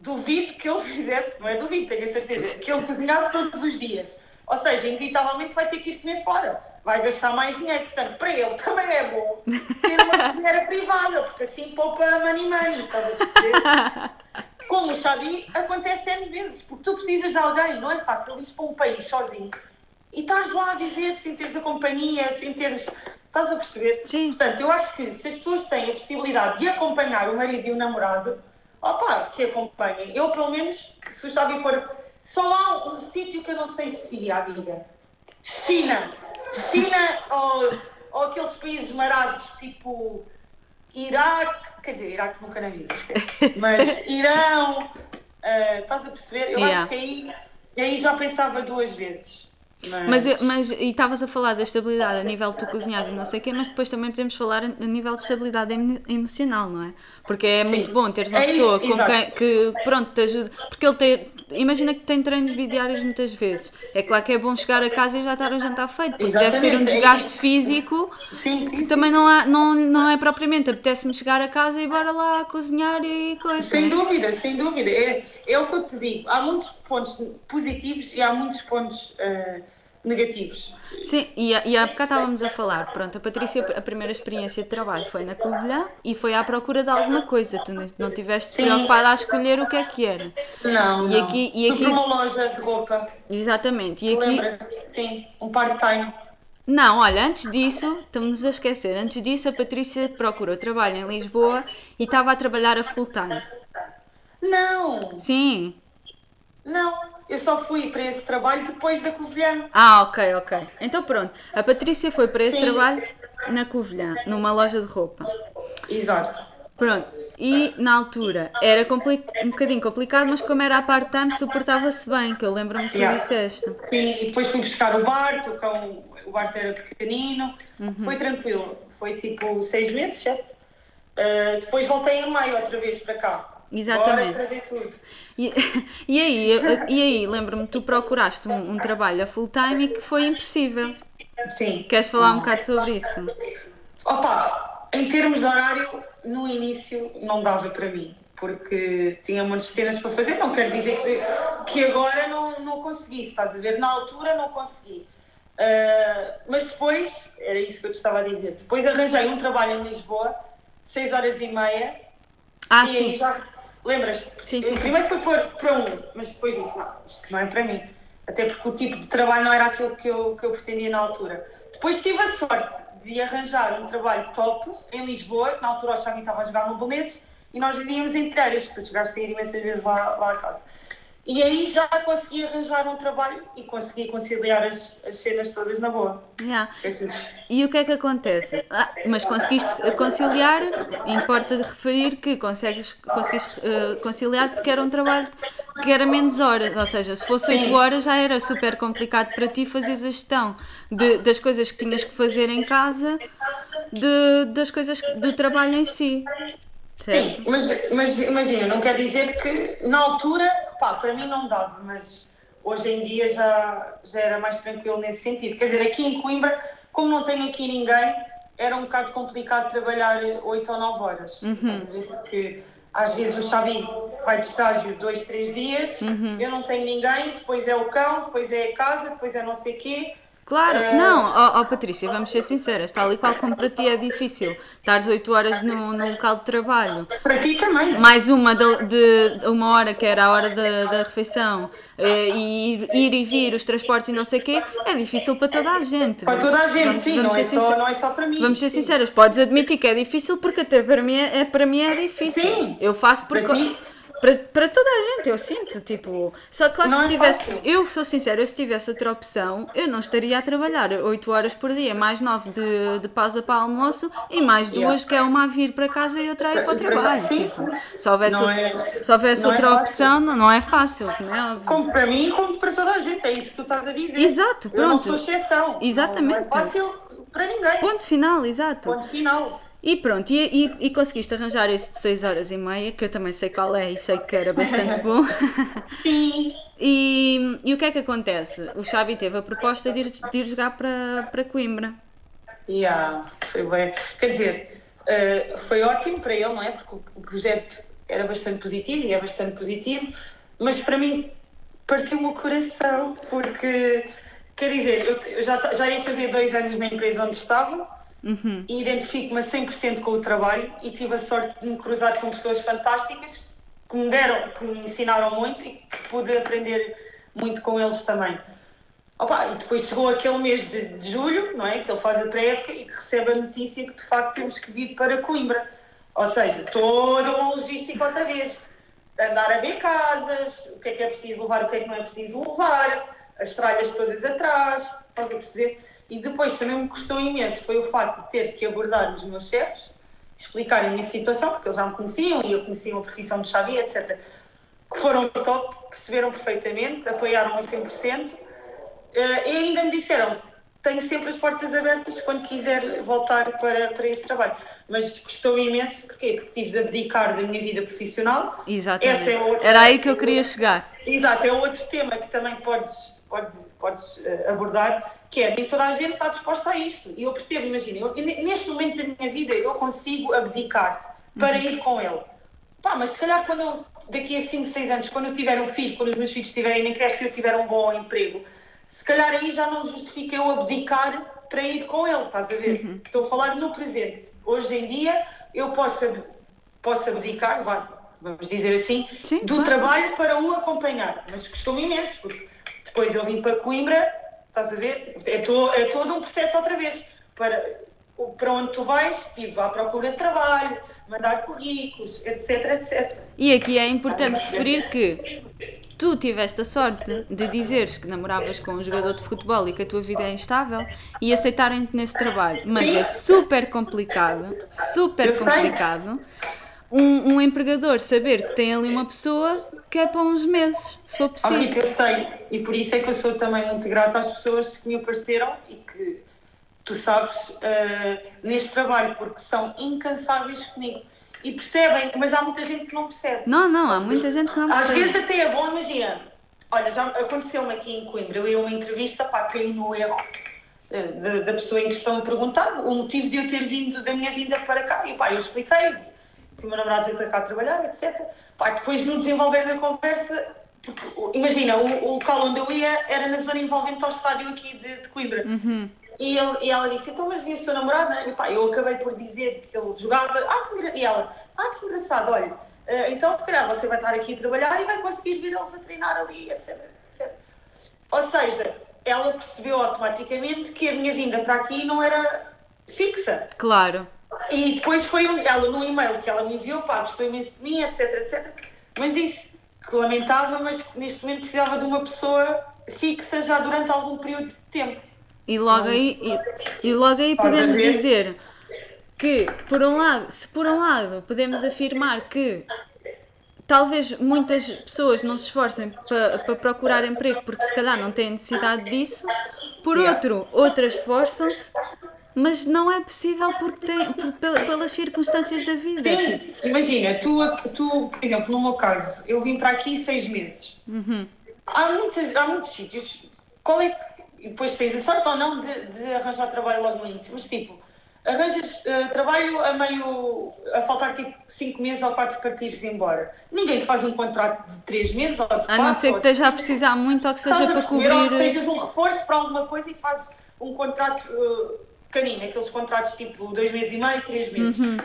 Duvido que ele fizesse, não é duvido, tenho a certeza, que ele cozinhasse todos os dias. Ou seja, inevitavelmente vai ter que ir comer fora. Vai gastar mais dinheiro. Portanto, para ele também é bom ter uma cozinheira privada, porque assim poupa money money, estás a perceber? Como o Xabi, acontece N vezes, porque tu precisas de alguém, não é fácil ir para um país sozinho e estás lá a viver sem teres a companhia, sem teres. Estás a perceber? Sim. Portanto, eu acho que se as pessoas têm a possibilidade de acompanhar o marido e o namorado, opá, que acompanhem. Eu, pelo menos, se o Xabi for só há um, sítio que eu não sei se ia, amiga. China. China ou, ou aqueles países marados, tipo Iraque, quer dizer, Iraque nunca na vida, esquece. Mas Irão, uh, estás a perceber? Eu yeah. acho que aí, aí já pensava duas vezes. Mas, mas, mas e estavas a falar da estabilidade a nível de tu cozinhar e não sei o quê, mas depois também podemos falar a nível de estabilidade emocional, não é? Porque é Sim. muito bom teres uma é pessoa isso, com quem, que, pronto, te ajuda. Porque ele tem. Imagina que tem treinos bidiários muitas vezes. É claro que é bom chegar a casa e já estar o jantar feito, porque Exatamente. deve ser um é desgaste é físico sim, sim, que também Não, há, não, não é propriamente. Apetece-me chegar a casa e bora lá cozinhar e coisa. Sem é? dúvida, sem dúvida. É, é o que eu te digo. Há muitos pontos positivos e há muitos pontos. Uh, negativos. Sim, e, e há bocado estávamos a falar, pronto, a Patrícia, a primeira experiência de trabalho foi na Covilhã e foi à procura de alguma coisa, tu não estiveste preocupada a escolher o que é que era. Não, e não. Aqui, e aqui... uma loja de roupa. Exatamente, e aqui... Sim, um part-time. Não, olha, antes disso, estamos a esquecer, antes disso a Patrícia procurou trabalho em Lisboa e estava a trabalhar a full-time. Não! Sim. Não, eu só fui para esse trabalho depois da Covilhã. Ah, ok, ok. Então pronto, a Patrícia foi para esse Sim. trabalho na Covilhã, numa loja de roupa. Exato. Pronto, e na altura era um bocadinho complicado, mas como era a part-time suportava-se bem, que eu lembro-me que yeah. tu disseste. Sim, e depois fui buscar o Bart, o cão, o Bart era pequenino, uhum. foi tranquilo, foi tipo seis meses, sete. Uh, depois voltei em maio outra vez para cá. Exatamente. E, e aí, e aí lembro-me, tu procuraste um, um trabalho a full time e que foi impossível. Sim. Queres falar um bocado sobre isso? Opa, em termos de horário, no início não dava para mim, porque tinha muitas cenas para fazer. Não quero dizer que, que agora não, não consegui, estás a ver? Na altura não consegui. Uh, mas depois, era isso que eu te estava a dizer, depois arranjei um trabalho em Lisboa, 6 horas e meia. Ah, e sim. Já, Lembras? Sim, sim. Primeiro foi para, para um, mas depois disse: não, isto não é para mim. Até porque o tipo de trabalho não era aquilo que eu, que eu pretendia na altura. Depois tive a sorte de arranjar um trabalho top em Lisboa, na altura o Xavi estava a jogar no Belenenses, e nós vivíamos em Telhas, tu chegaste a ir imensas vezes lá, lá a casa. E aí já consegui arranjar um trabalho e consegui conciliar as, as cenas todas na boa. Yeah. E o que é que acontece? Ah, mas conseguiste conciliar, importa de referir que consegues, conseguiste uh, conciliar porque era um trabalho que era menos horas, ou seja, se fosse 8 horas já era super complicado para ti fazer a gestão de, das coisas que tinhas que fazer em casa, de, das coisas do trabalho em si. Certo. Sim, mas, mas imagina, não quer dizer que na altura, pá, para mim não dava, mas hoje em dia já, já era mais tranquilo nesse sentido. Quer dizer, aqui em Coimbra, como não tenho aqui ninguém, era um bocado complicado trabalhar 8 ou 9 horas. Uhum. Porque às vezes o Xabi vai de estágio 2, 3 dias, uhum. eu não tenho ninguém, depois é o cão, depois é a casa, depois é não sei o quê Claro, uh... não, oh, oh, Patrícia, vamos ser sinceras, tal e qual como para ti é difícil estares 8 horas no, no local de trabalho. Para ti também. Mais uma de, de uma hora que era a hora da, da refeição eh, e ir, e vir, os transportes e não sei o quê, é difícil para toda a gente. Para toda a gente, vamos, sim, vamos não, é só, não é só para mim. Vamos ser sim. sinceras, podes admitir que é difícil porque até para mim é, é para mim é difícil. Sim. Eu faço porque. Para? Para, toda a gente, eu sinto, tipo. Só que claro que se é tivesse. Fácil. Eu sou sincera, se tivesse outra opção, eu não estaria a trabalhar 8 horas por dia, mais 9 de, de pausa para almoço e mais duas yeah. que é uma a vir para casa e outra a ir para o trabalho. Sim, tipo, se houvesse, outra, é, se houvesse outra é opção, não, não é fácil, não é Como para mim, como para toda a gente, é isso que tu estás a dizer. Exato, pronto. Eu não sou exceção. Exatamente. Não, é fácil para ninguém. Ponto final, exato. Ponto final. E pronto, e, e, e, conseguiste arranjar esse de 6 horas e meia, que eu também sei qual é e sei que era bastante bom. Sim. e, e o que é que acontece? O Xavi teve a proposta de ir, de ir jogar para, para Coimbra. Yeah, foi bem. Quer dizer, uh, foi ótimo para ele, não é? Porque o, projeto era bastante positivo e é bastante positivo, mas para mim partiu o coração, porque, quer dizer, eu, eu já, já ia fazer dois anos na empresa onde estava uhum. e identifico-me a 100% com o trabalho e tive a sorte de me cruzar com pessoas fantásticas que me deram, que me ensinaram muito e que pude aprender muito com eles também. Opa, e depois chegou aquele mês de, de julho, não é? Que ele faz a pré-época e que recebe a notícia que de facto temos que vir para Coimbra. Ou seja, toda uma logística outra vez. Andar a ver casas, o que é que é preciso levar, o que é que não é preciso levar, as tralhas todas atrás, estás a perceber? E depois também me custou imenso foi o facto de ter que abordar os meus chefes, explicar a minha situação, porque eles já me conheciam e eu conhecia a profissão de Xavi, etc. Que foram top, perceberam perfeitamente, apoiaram a 100%. Uh, eh, e ainda me disseram: tenho sempre as portas abertas quando quiser voltar para, para esse trabalho. Mas custou imenso, porquê? Porque tive de abdicar da minha vida profissional. Exatamente. É. Era aí que eu queria chegar. Exato, é outro tema que também podes, podes, podes uh, abordar, que é nem toda a gente está disposta a isto. E eu percebo, imagina, eu, neste momento da minha vida eu consigo abdicar para uhum. ir com ele. Pá, mas se calhar quando eu, daqui a 5, 6 anos, quando eu tiver um filho, quando os meus filhos estiverem na creche e eu tiver um bom emprego, se calhar aí já não justifica eu abdicar para ir com ele, estás a ver? Uhum. Estou a falar no presente. Hoje em dia eu posso, posso abdicar, vai, vamos dizer assim, Sim, do claro. trabalho para o acompanhar, mas costumo imenso, porque depois eu vim para Coimbra, estás a ver? É, to, é todo um processo outra vez. Para, para onde tu vais, estive à procura de trabalho, mandar currículos, etc, etc. E aqui é importante referir que tu tiveste a sorte de dizeres que namoravas com um jogador de futebol e que a tua vida é instável e aceitarem-te nesse trabalho. Mas Sim. é super complicado, super complicado. Um, um, empregador saber que tem ali uma pessoa que é para uns meses, se for preciso. Ah, eu sei, e por isso é que eu sou também muito grata às pessoas que me apareceram e que tu sabes, uh, neste trabalho, porque são incansáveis comigo. E percebem, mas há muita gente que não percebe. Não, não, há muita gente que não percebe. Às vezes até é bom, imagina. Olha, já aconteceu-me aqui em Coimbra, eu ia uma entrevista, pá, caí no erro da, pessoa em questão perguntar o motivo de eu ter vindo, da minha vinda para cá. E pá, eu expliquei que o meu namorado veio para cá trabalhar, etc. Pá, depois no desenvolver da conversa, porque, imagina, o, o, local onde eu ia era na zona envolvente ao estádio aqui de, de Coimbra. Uhum. E, ele, e ela disse, então, mas e o seu namorado? E pá, eu acabei por dizer que ele jogava. Ah, que E ela, ah, que engraçado, olha, uh, então se calhar você vai estar aqui a trabalhar e vai conseguir vir eles a treinar ali, etc, etc. Ou seja, ela percebeu automaticamente que a minha vinda para aqui não era fixa. Claro. E depois foi ela, no e-mail que ela me enviou, pá, gostou imenso de mim, etc, etc. Mas disse que lamentava, mas que neste momento precisava de uma pessoa fixa já durante algum período de tempo. E logo aí, e, e logo aí podemos dizer que, por um lado, se por um lado podemos afirmar que talvez muitas pessoas não se esforcem para, para procurar emprego porque se calhar não têm necessidade disso, por outro, outras esforçam-se, mas não é possível porque tem, por, pelas circunstâncias da vida. Sim, imagina, tu, tu, por exemplo, no meu caso, eu vim para aqui seis meses. Uhum. Há, muitas, há muitos sítios. Qual é que depois tens a sorte ou não de, de arranjar trabalho logo no início, mas tipo, arranjas uh, trabalho a meio, a faltar tipo 5 meses ou 4 para te ires embora. Ninguém te faz um contrato de 3 meses ou de 4 A não ser que esteja a precisar muito ou que seja para cobrir... Ou que sejas um reforço para alguma coisa e faz um contrato uh, canino, aqueles contratos tipo 2 meses e meio, 3 meses. Uhum.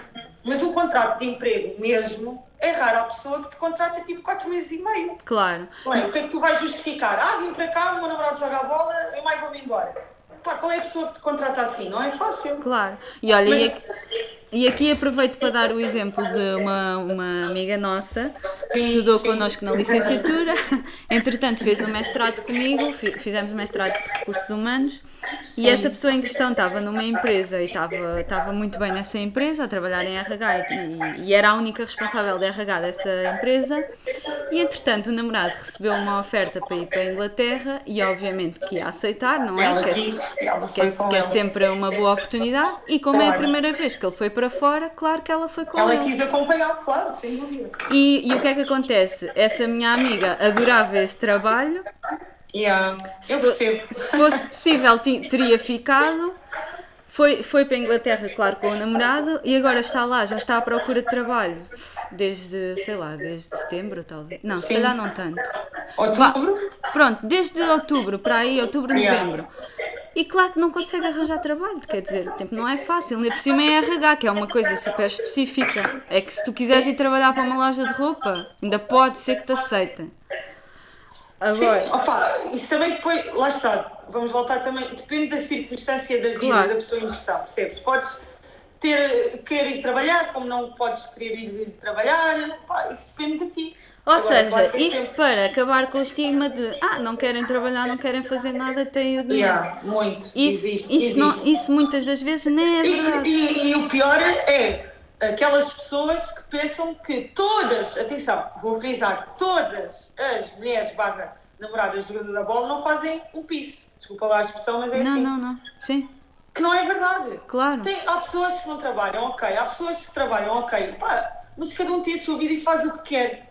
Mas um contrato de emprego mesmo é raro a pessoa que te contrata tipo 4 meses e meio. Claro. Bem, o que é que tu vais justificar? Ah, vim para cá, o meu namorado joga a bola, eu mais vou-me embora. Pá, qual é a pessoa que te contrata assim? Não é fácil. Claro. E olha, Mas... e, aqui, e, aqui, aproveito para dar o exemplo de uma, uma amiga nossa sim, estudou sim. connosco na licenciatura, entretanto fez um mestrado comigo, fizemos o mestrado de recursos humanos Sim. E essa pessoa em questão estava numa empresa e estava, estava muito bem nessa empresa, a trabalhar em RH e, e, era a única responsável de RH dessa empresa. E entretanto o namorado recebeu uma oferta para ir para a Inglaterra e obviamente que ia aceitar, não é? Que, é, que, é, é sempre uma boa oportunidade. E como é a primeira vez que ele foi para fora, claro que ela foi com ela ele. Ela quis acompanhar, claro, sem dúvida. E, e o que é que acontece? Essa minha amiga adorava esse trabalho Yeah, eu percebo. Se fosse possível, teria ficado. Foi, foi para a Inglaterra, claro, com o namorado e agora está lá, já está à procura de trabalho. Desde, sei lá, desde setembro, talvez. Não, Sim. se calhar não tanto. Outubro? pronto, desde outubro, para aí, outubro, novembro. Yeah. E claro que não consegue arranjar trabalho, quer dizer, o tempo não é fácil, ainda por cima é RH, que é uma coisa super específica. É que se tu quiseres ir trabalhar para uma loja de roupa, ainda pode ser que te aceitem. Agora. Sim, opa, isso também depois, lá está, vamos voltar também, depende da circunstância da vida claro. da pessoa em questão, percebes? Podes ter, querer ir trabalhar, como não podes querer ir trabalhar, pá, isso depende de ti. Ou Agora, seja, isto sempre... para acabar com o estigma de ah, não querem trabalhar, não querem fazer nada, têm o dinheiro. Yeah, muito. Isso, existe, isso, existe. Não, isso muitas das vezes nem é verdade. E, e, e o pior é aquelas pessoas que pensam que todas, atenção, vou frisar, todas as mulheres barra namoradas do jogador da bola não fazem um piso. Desculpa lá a expressão, mas é não, assim. Não, não, não. Sim. Que não é verdade. Claro. Tem, há pessoas que não trabalham, ok. Há pessoas que trabalham, ok. Pá, mas cada um tem a sua vida e faz o que quer.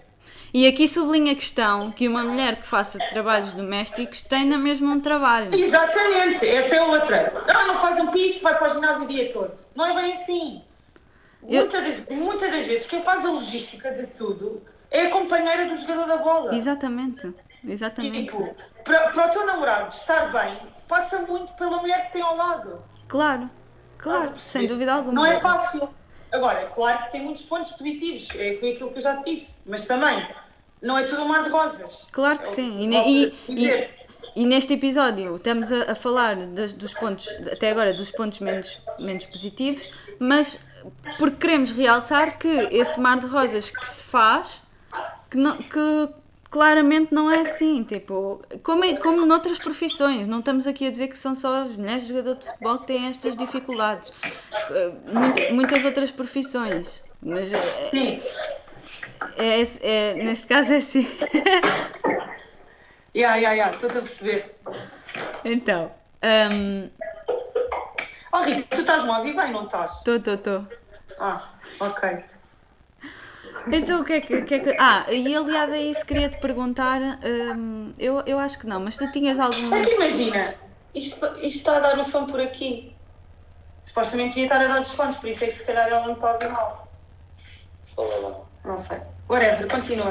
E aqui sublinha a questão que uma mulher que faça trabalhos domésticos tem na mesma um trabalho. Exatamente, essa é outra. Ah, não faz um piso, vai para o ginásio o dia todo. Não é bem assim. Eu... Muitas, das, muitas das vezes quem faz a logística de tudo é a companheira do jogador da bola. Exatamente. Exatamente. Tipo, para, para o teu namorado estar bem, passa muito pela mulher que tem ao lado. Claro, claro, sem dúvida alguma. Não é fácil. Agora, claro que tem muitos pontos positivos, é isso aquilo que eu já te disse, mas também não é tudo um mar de rosas. Claro que sim. E, e, e, e, neste episódio estamos a, a falar dos, dos, pontos, até agora, dos pontos menos, menos positivos, mas porque queremos realçar que esse mar de rosas que se faz, que, não, que claramente não é assim, tipo, como, é, como noutras profissões, não estamos aqui a dizer que são só as mulheres jogadores de futebol que têm estas dificuldades, muitas outras profissões, mas Sim. É, é, é, neste caso é assim. Ya, ya, ya, estou a perceber. Então. Um... Oh Rita, tu estás-me a ouvir bem, não estás? Estou, estou, estou. Ah, ok. Então o que é que, que, é que. Ah, e aliado a isso queria te perguntar, um, eu, eu acho que não, mas tu tinhas algum. É que imagina, isto, isto está a dar o som por aqui. Supostamente ia estar a dar os fones, por isso é que se calhar ela não está a ouvir mal. Não sei. Whatever, continua.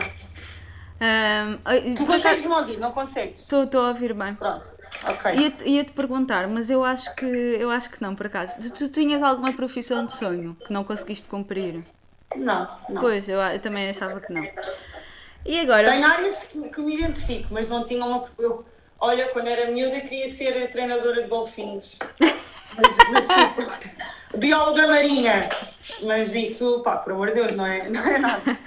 Um, tu consegues me ouvir, não consegues? Estou a ouvir bem. Pronto, ok. Ia-te ia -te perguntar, mas eu acho que eu acho que não, por acaso. Tu, tu tinhas alguma profissão de sonho que não conseguiste cumprir? Não, não. Pois, eu, eu também achava que não. E agora? Tenho áreas que, que me identifico, mas não tinha uma. Eu, olha, quando era miúda queria ser treinadora de golfinhos. Mas, mas tipo, bióloga marinha. Mas isso, pá, por amor de Deus, não é, não é nada.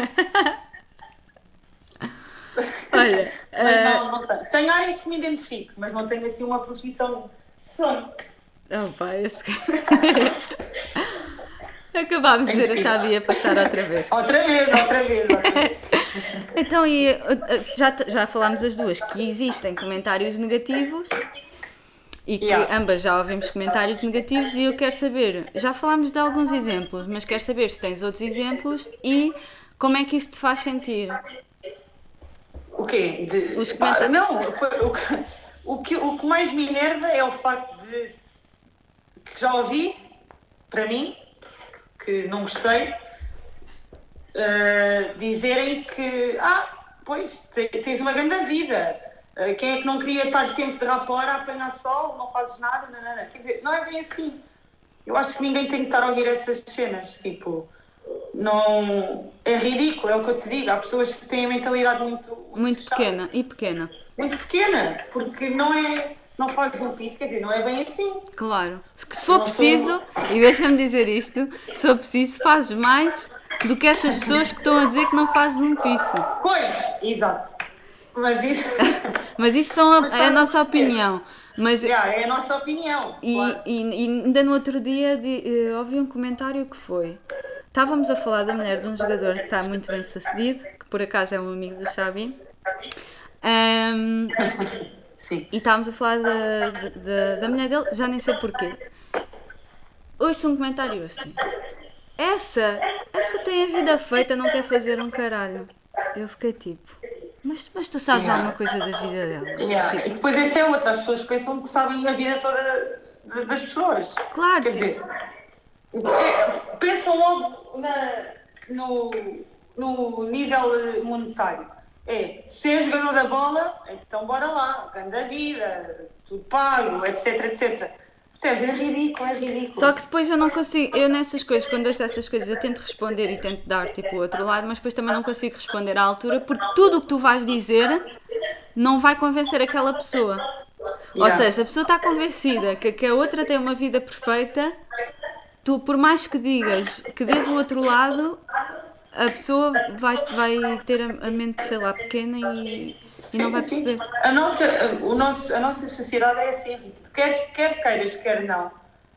Olha, mas não, não tenho. Tenho áreas que me identifico, mas não tenho assim uma profissão de sonho. Oh, pá, esse... Acabámos de ver a chave ia passar outra vez. Outra vez, outra vez, outra vez. então, e, eh, já, já falámos as duas que existem comentários negativos e que yeah. ambas já ouvimos comentários negativos e eu quero saber, já falámos de alguns exemplos, mas quero saber se tens outros exemplos e como é que isso te faz sentir. O quê? De... Os comentários... Ah, não, foi, o, que, o, que, o que mais me enerva é o facto de que já ouvi, para mim, que não gostei, uh, dizerem que, ah, pois, tens uma grande vida. Uh, quem é que não queria estar sempre de rapora a apanhar sol, não fazes nada, não, não, não. Quer dizer, não é bem assim. Eu acho que ninguém tem que estar a ouvir essas cenas, tipo, não... É ridículo, é o que eu te digo. Há pessoas que têm a mentalidade muito... Muito, muito pequena, e pequena. Muito pequena, porque não é não fazes um piso, quer dizer, não é bem assim. Claro. Se, se for preciso, e deixa-me dizer isto, se for preciso, fazes mais do que essas pessoas que estão a dizer que não fazes um piso. Pois, exato. Mas isso, Mas isso são a, é a nossa opinião. Mas, yeah, é a nossa opinião. E, claro. e, e ainda no outro dia de, uh, ouvi um comentário que foi. Estávamos a falar da mulher de um jogador que está muito bem sucedido, que por acaso é um amigo do Xavi. Um, Sim. E estávamos a falar da, da, da mulher dele, já nem sei porquê. Ouço um comentário assim. Essa, essa tem a vida feita, não quer fazer um caralho. Eu fiquei tipo, mas, mas tu sabes yeah. alguma coisa da vida dela? Yeah. Tipo, e depois esse é outra, as pessoas pensam que sabem a vida toda das pessoas. Claro. Quer dizer, é, pensam logo na, no, no nível monetário é ser jogador da bola, então bora lá, ganho da vida, tudo pago, etc, etc. Percebes? É ridículo, é ridículo. Só que depois eu não consigo, eu nessas coisas, quando ouço essas coisas, eu tento responder e tento dar tipo o outro lado, mas depois também não consigo responder à altura porque tudo o que tu vais dizer não vai convencer aquela pessoa. Yeah. Ou seja, se a pessoa está convencida que, que a outra tem uma vida perfeita, tu por mais que digas que dês o outro lado, a pessoa vai, vai ter a mente, sei lá, pequena e, sim, e não vai perceber. Sim. A nossa, o nosso, a nossa sociedade é assim, Rita. Quer, quer queiras, quer não,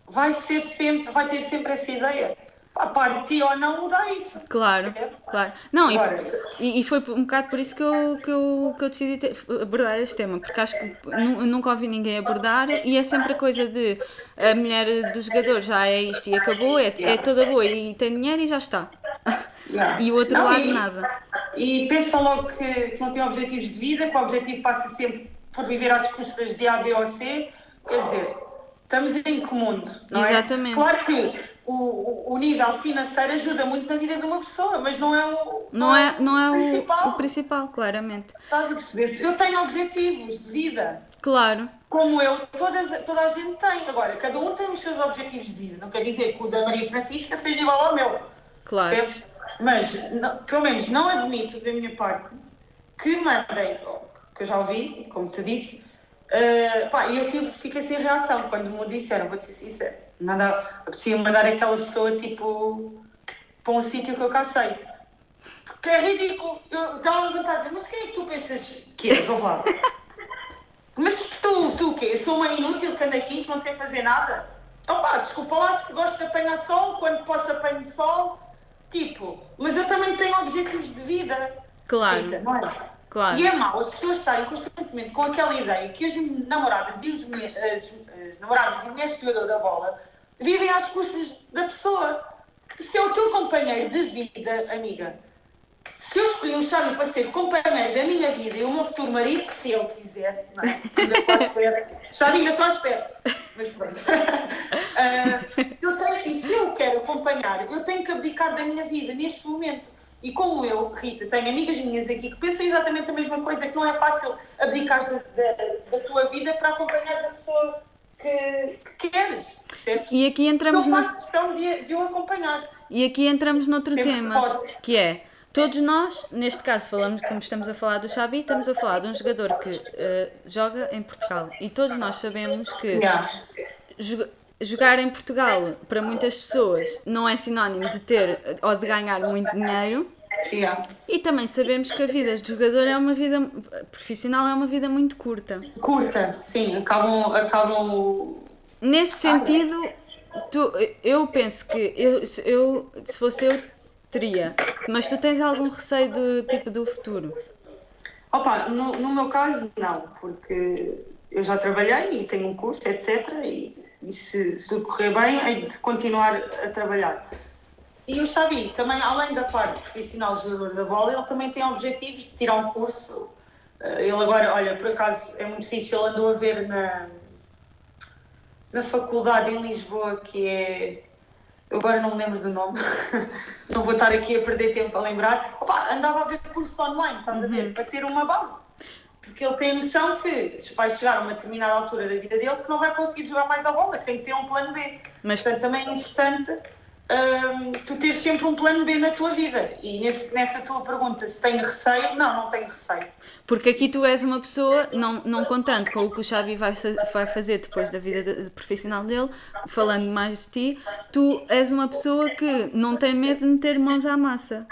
vai, ser sempre, vai ter sempre essa ideia. A parte de ti ou não mudar isso. Claro, certo? claro. Não, e, e, foi um bocado por isso que eu, que eu, que eu decidi ter, abordar este tema, porque acho que nunca ouvi ninguém abordar e é sempre a coisa de a mulher do jogador já é isto e acabou, é, é toda boa e tem dinheiro e já está. Yeah. E o outro não, lado, e, nada. E pensam logo que, que não têm objetivos de vida, que o objetivo passa sempre por viver às custas de A, B ou C. Quer dizer, estamos em que mundo, não Exatamente. é? Claro que o, o nível financeiro ajuda muito na vida de uma pessoa, mas não é o, Não é, não é o, principal. o principal, claramente. Estás a perceber? Eu tenho objetivos de vida, Claro, como eu, todas, toda a gente tem. Agora, cada um tem os seus objetivos de vida. Não quer dizer que o da Maria Francisca seja igual ao meu. Claro. Mas, não- pelo menos, não admito da minha parte que mandem, que eu já ouvi, como te disse, eh, pá, eu tive, fiquei sem reação quando me disseram, vou-te ser sincero. Manda, apetecia mandar aquela pessoa, tipo, para um sítio que eu cá sei. Porque é ridículo. Eu estava a levantar a dizer, mas quem é que tu pensas que és? Ouve lá. Mas tu, tu o quê? Eu sou uma inútil que ando aqui, que não sei fazer nada? Opa, desculpa lá se gosto de apanhar sol, quando posso apanho sol. Tipo, mas eu também tenho objetivos de vida. Claro. Não é? Claro. E é mau as pessoas estarem constantemente com aquela ideia que as namoradas e os as, as namoradas e mulheres de jogador da bola vivem às custas da pessoa. Se é o teu companheiro de vida, amiga, se eu escolhi o Xavi para ser companheiro da minha vida e o meu futuro marido, se ele quiser, não é? Ainda estou à espera. Ainda estou à espera. Mas pronto. Ah, eu tenho, e se eu quero acompanhar, eu tenho que abdicar da minha vida neste momento. E como eu, Rita, tenho amigas minhas aqui que pensam exatamente a mesma coisa, que não é fácil abdicar da, da, da tua vida para acompanhar a pessoa que, que queres, percebes? E aqui Eu entramos no, faço questão de, de o acompanhar. e aqui entramos noutro Sempre tema, posso. que é todos nós, neste caso falamos, como estamos a falar do Xabi, estamos a falar de um jogador que eh, joga em Portugal. E todos nós sabemos que jogar em Portugal para muitas pessoas não é sinónimo de ter ou de ganhar muito dinheiro. Yeah. E também sabemos que a vida de jogador é uma vida profissional, é uma vida muito curta. Curta, sim, acabam, acabam Nesse sentido, tu- eu penso que eu, eu, se fosse eu, teria. Mas tu tens algum receio do tipo do futuro? Opa, no, no meu caso, não, porque eu já trabalhei e tenho um curso, etc. E, e se, se correr bem, hei de continuar a trabalhar. E o Xavi, também, além da parte profissional jogador da bola, ele também tem objetivos de tirar um curso. Eh, Ele agora, olha, por acaso é muito difícil, ele andou a ver na, na faculdade em Lisboa, que é. Eu agora não me lembro do nome, não vou estar aqui a perder tempo a lembrar. Opa, andava a ver curso online, estás a ver? Para ter uma base. Porque ele tem a noção que vai chegar a uma determinada altura da vida dele que não vai conseguir jogar mais a bola, que tem que ter um plano B. Mas- Portanto, também é importante hum, tu teres sempre um plano B na tua vida. E nesse, nessa tua pergunta, se tenho receio, não, não tenho receio. Porque aqui tu és uma pessoa, não, não contando com o que o Xavi vai, vai fazer depois da vida de- de profissional dele, falando mais de ti, tu és uma pessoa que não tem medo de meter mãos à massa.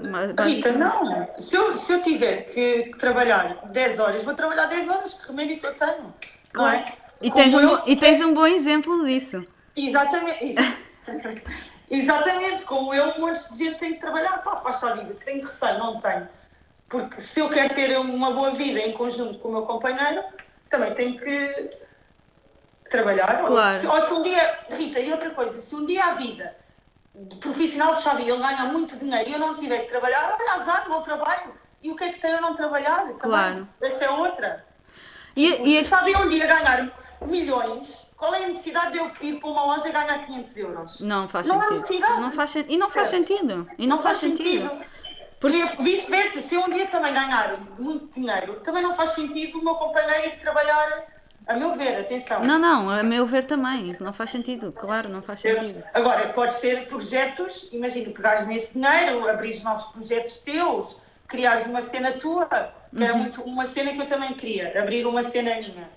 Ma- Rita, não. Se eu, se eu tiver que trabalhar 10 horas, vou trabalhar 10 horas, que remédio que eu tenho. Não é? E Como tens, um, eu- e tens um bom exemplo disso. Exatamente. exa- Exatamente, como eu, um monte de gente tem que trabalhar. Pá, faz a vida. Se tenho receio, não tenho. Porque se eu quero ter uma boa vida em conjunto com o meu companheiro, também tenho que trabalhar. Ou Claro. se, ou se um dia, Rita, e outra coisa, se um dia a vida de profissional de Xavi ele ganha muito dinheiro e eu não tiver que trabalhar, olha, azar, não trabalho. E o que é que tem eu não trabalhar? Também. Claro. Essa é outra. E, e Se Xavi um dia ganhar milhões, qual é a necessidade de eu ir para uma loja e ganhar 500 euros? não faz Não há sentido. necessidade. Não faz, e não faz Certo. sentido. E não, faz, sentido. Porque vice-versa, se eu um dia também ganhar muito dinheiro, também não faz sentido o meu companheiro ir trabalhar, a meu ver, atenção. Não, não, a meu ver também. Não faz sentido. Claro, não faz sentido. Agora, podes ter projetos, imagina, pegares nesse dinheiro, abrires novos projetos teus, criares uma cena tua, que Uhum. era muito uma cena que eu também queria, abrir uma cena minha.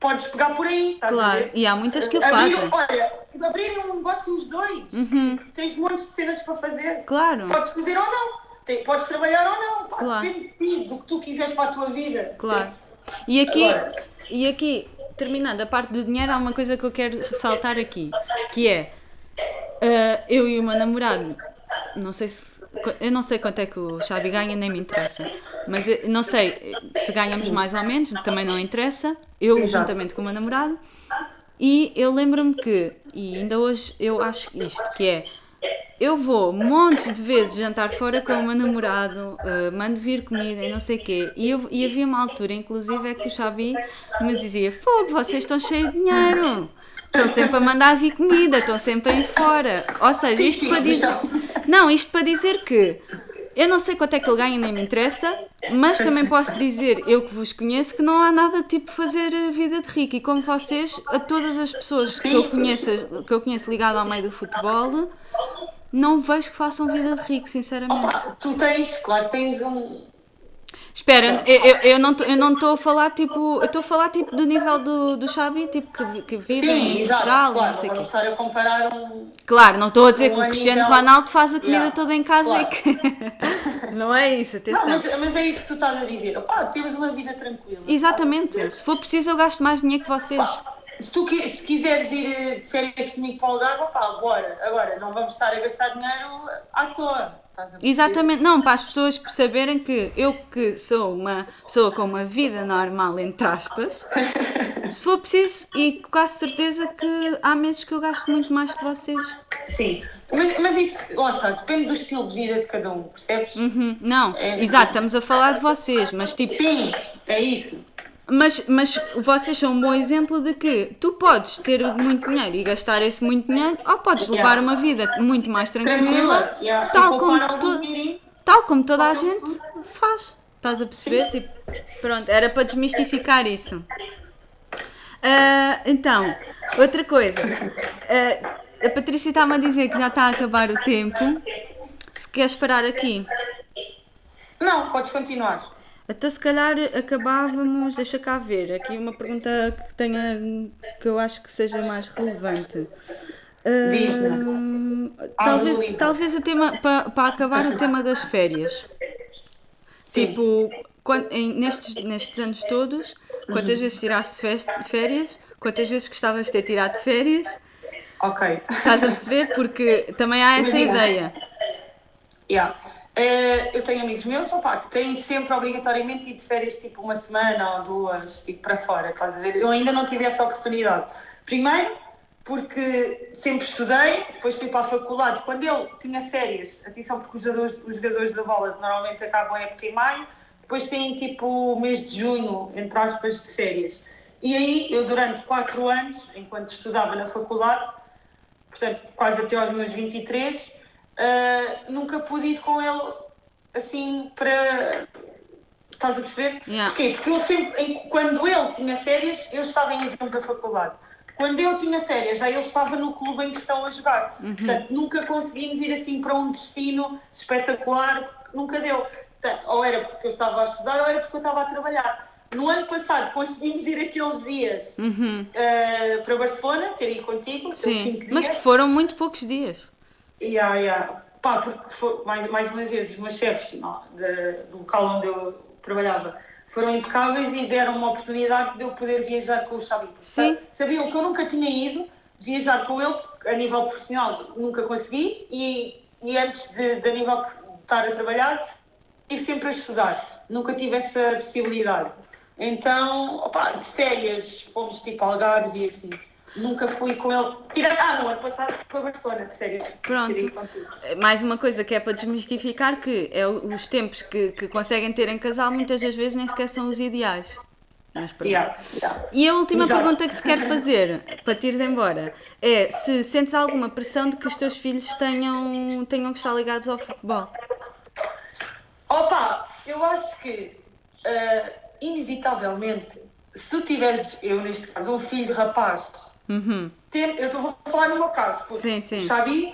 Podes pegar por aí, estás a Claro, ver? e há muitas que o Abrir- fazem. Olha, abrirem um negócio os dois. Uhum. Tens montes de cenas para fazer. Claro, Podes fazer ou não. Tem- Podes trabalhar ou não. Pá, Claro. Depende de ti, do que tu quiseres para a tua vida. claro. E aqui, Agora- e aqui, terminando a parte do dinheiro, há uma coisa que eu quero ressaltar aqui, que é ah, eu e o meu namorado, não sei se eu não sei quanto é que o Xavi ganha, nem me interessa. Mas não sei se ganhamos mais ou menos, também não interessa. Eu Exato. juntamente com o meu namorado. E eu lembro-me que, e ainda hoje eu acho isto, que é eu vou montes de vezes jantar fora com o meu namorado, eh, mando vir comida e não sei o quê. E, eu- e havia uma altura, inclusive, é que o Xavi me dizia: Fogo, vocês estão cheios de dinheiro. Estão sempre a mandar vir comida, estão sempre aí fora. Ou seja, isto para dizer. Não, isto para dizer que eu não sei quanto é que ele ganha, nem me interessa, mas também posso dizer, eu que vos conheço, que não há nada tipo fazer vida de rico. E como vocês, a todas as pessoas que eu conheço, que eu conheço ligado ao meio do futebol, não vejo que façam vida de rico, sinceramente. Opa, tu tens, claro, tens um, Espera, eu, eu, eu não eu não estou a falar tipo, eu estou a falar tipo do nível do, do Xabi, tipo que, que vive Sim, em exato, claro, não sei não estar a comparar um Claro, não estou a dizer um que o Cristiano nível... Ronaldo faz a comida yeah, toda em casa claro. e que não é isso, atenção. Não, mas, mas, é isso que tu estás a dizer. Opá, temos uma vida tranquila. Exatamente. Se for preciso eu gasto mais dinheiro que vocês. Pá, se tu se quiseres ir eh, de férias comigo para o Algarve, opá, bora. Agora, não vamos estar a gastar dinheiro à toa. Exatamente, não, para as pessoas saberem que eu que sou uma pessoa com uma vida normal, entre aspas, se for preciso, e quase certeza que há meses que eu gasto muito mais que vocês. Sim, mas, mas isso, lá está, depende do estilo de vida de cada um, percebes? Uhum. Não, é, exato, estamos a falar de vocês, mas tipo. Sim, é isso. Mas, mas vocês são um bom exemplo de que tu podes ter muito dinheiro e gastar esse muito dinheiro, ou podes levar yeah. uma vida muito mais tranquila, tranquila yeah. tal, como to, tal como toda a gente faz. Estás a perceber? Tipo, pronto, era para desmistificar isso. Uh, então, outra coisa. Uh, a Patrícia está-me a dizer que já está a acabar o tempo. Se queres parar aqui. Não, podes continuar. Então se calhar acabávamos, deixa cá ver, aqui uma pergunta que tenha que eu acho que seja mais relevante. Uh, talvez, talvez o tema para, para acabar o tema das férias. Sim. Tipo, quando, em, nestes, nestes anos todos, quantas uhum. vezes tiraste férias? Quantas vezes gostavas de ter tirado férias? Ok. Estás a perceber? Porque também há essa Imagina. ideia. Yeah. Uh, eu tenho amigos meus opa, que têm sempre obrigatoriamente de férias tipo uma semana ou duas, tipo para fora, estás a ver? Eu ainda não tive essa oportunidade. Primeiro, porque sempre estudei, depois fui para a faculdade. Quando ele tinha férias, atenção, porque os jogadores, os jogadores da bola normalmente acabam a época em maio, depois têm tipo o mês de junho, entre aspas, de férias. E aí, eu durante quatro anos, enquanto estudava na faculdade, portanto, quase até aos meus 23, uh, nunca pude ir com ele assim para. Estás a perceber? Yeah. Porquê? Porque eu sempre, quando ele tinha férias, eu estava em exames da faculdade. Quando eu tinha férias, já ele estava no clube em que estão a jogar. Uhum. Portanto, nunca conseguimos ir assim para um destino espetacular, nunca deu. Portanto, ou era porque eu estava a estudar, ou era porque eu estava a trabalhar. No ano passado conseguimos ir aqueles dias uhum. uh, para Barcelona, ter ido contigo, Sim, mas que foram muito poucos dias. Yeah, yeah. Pá, porque foi, mais, mais uma vez, os meus chefes não, de, do local onde eu trabalhava foram impecáveis e deram uma oportunidade de eu poder viajar com o Xabi. Sim. Sabiam que eu nunca tinha ido viajar com ele, a nível profissional nunca consegui, e, e antes de, de a nível de estar a trabalhar, estive sempre a estudar. Nunca tive essa possibilidade. Então, opa, de férias, fomos tipo Algarves e assim. Nunca fui com ele. Tira... Ah, no ano passado para Barcelona, de férias. Pronto. Mais uma coisa que é para desmistificar que é os tempos que, que conseguem ter em casal muitas das vezes nem sequer são os ideais. Mas yeah, yeah. E a última Exato. pergunta que te quero fazer, para te ires embora, é se sentes alguma pressão de que os teus filhos tenham, tenham que estar ligados ao futebol? Opa, eu acho que, uh, inevitavelmente, se tu tiveres, eu neste caso, um filho rapaz Uhum. Eu estou a falar no meu caso, porque sim, sim. o Xabi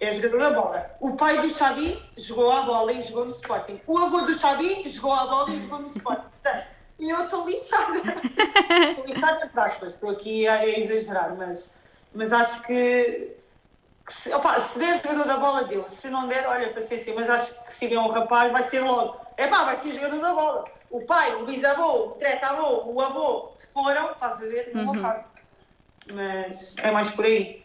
é jogador da bola. O pai do Xabi jogou a bola e jogou no Sporting. O avô do Xabi jogou a bola e jogou no Sporting. Portanto, eu estou lixada. estou lixada, entre aspas. Estou aqui a, exagerar, mas, mas acho que, que se, opa, se der jogador da bola, deu. Se não der, olha, paciência. Mas acho que se vier um rapaz, vai ser logo. É pá, vai ser jogador da bola. O pai, o bisavô, o tretavô, o avô foram, estás a ver, no uhum. caso mas é mais por aí.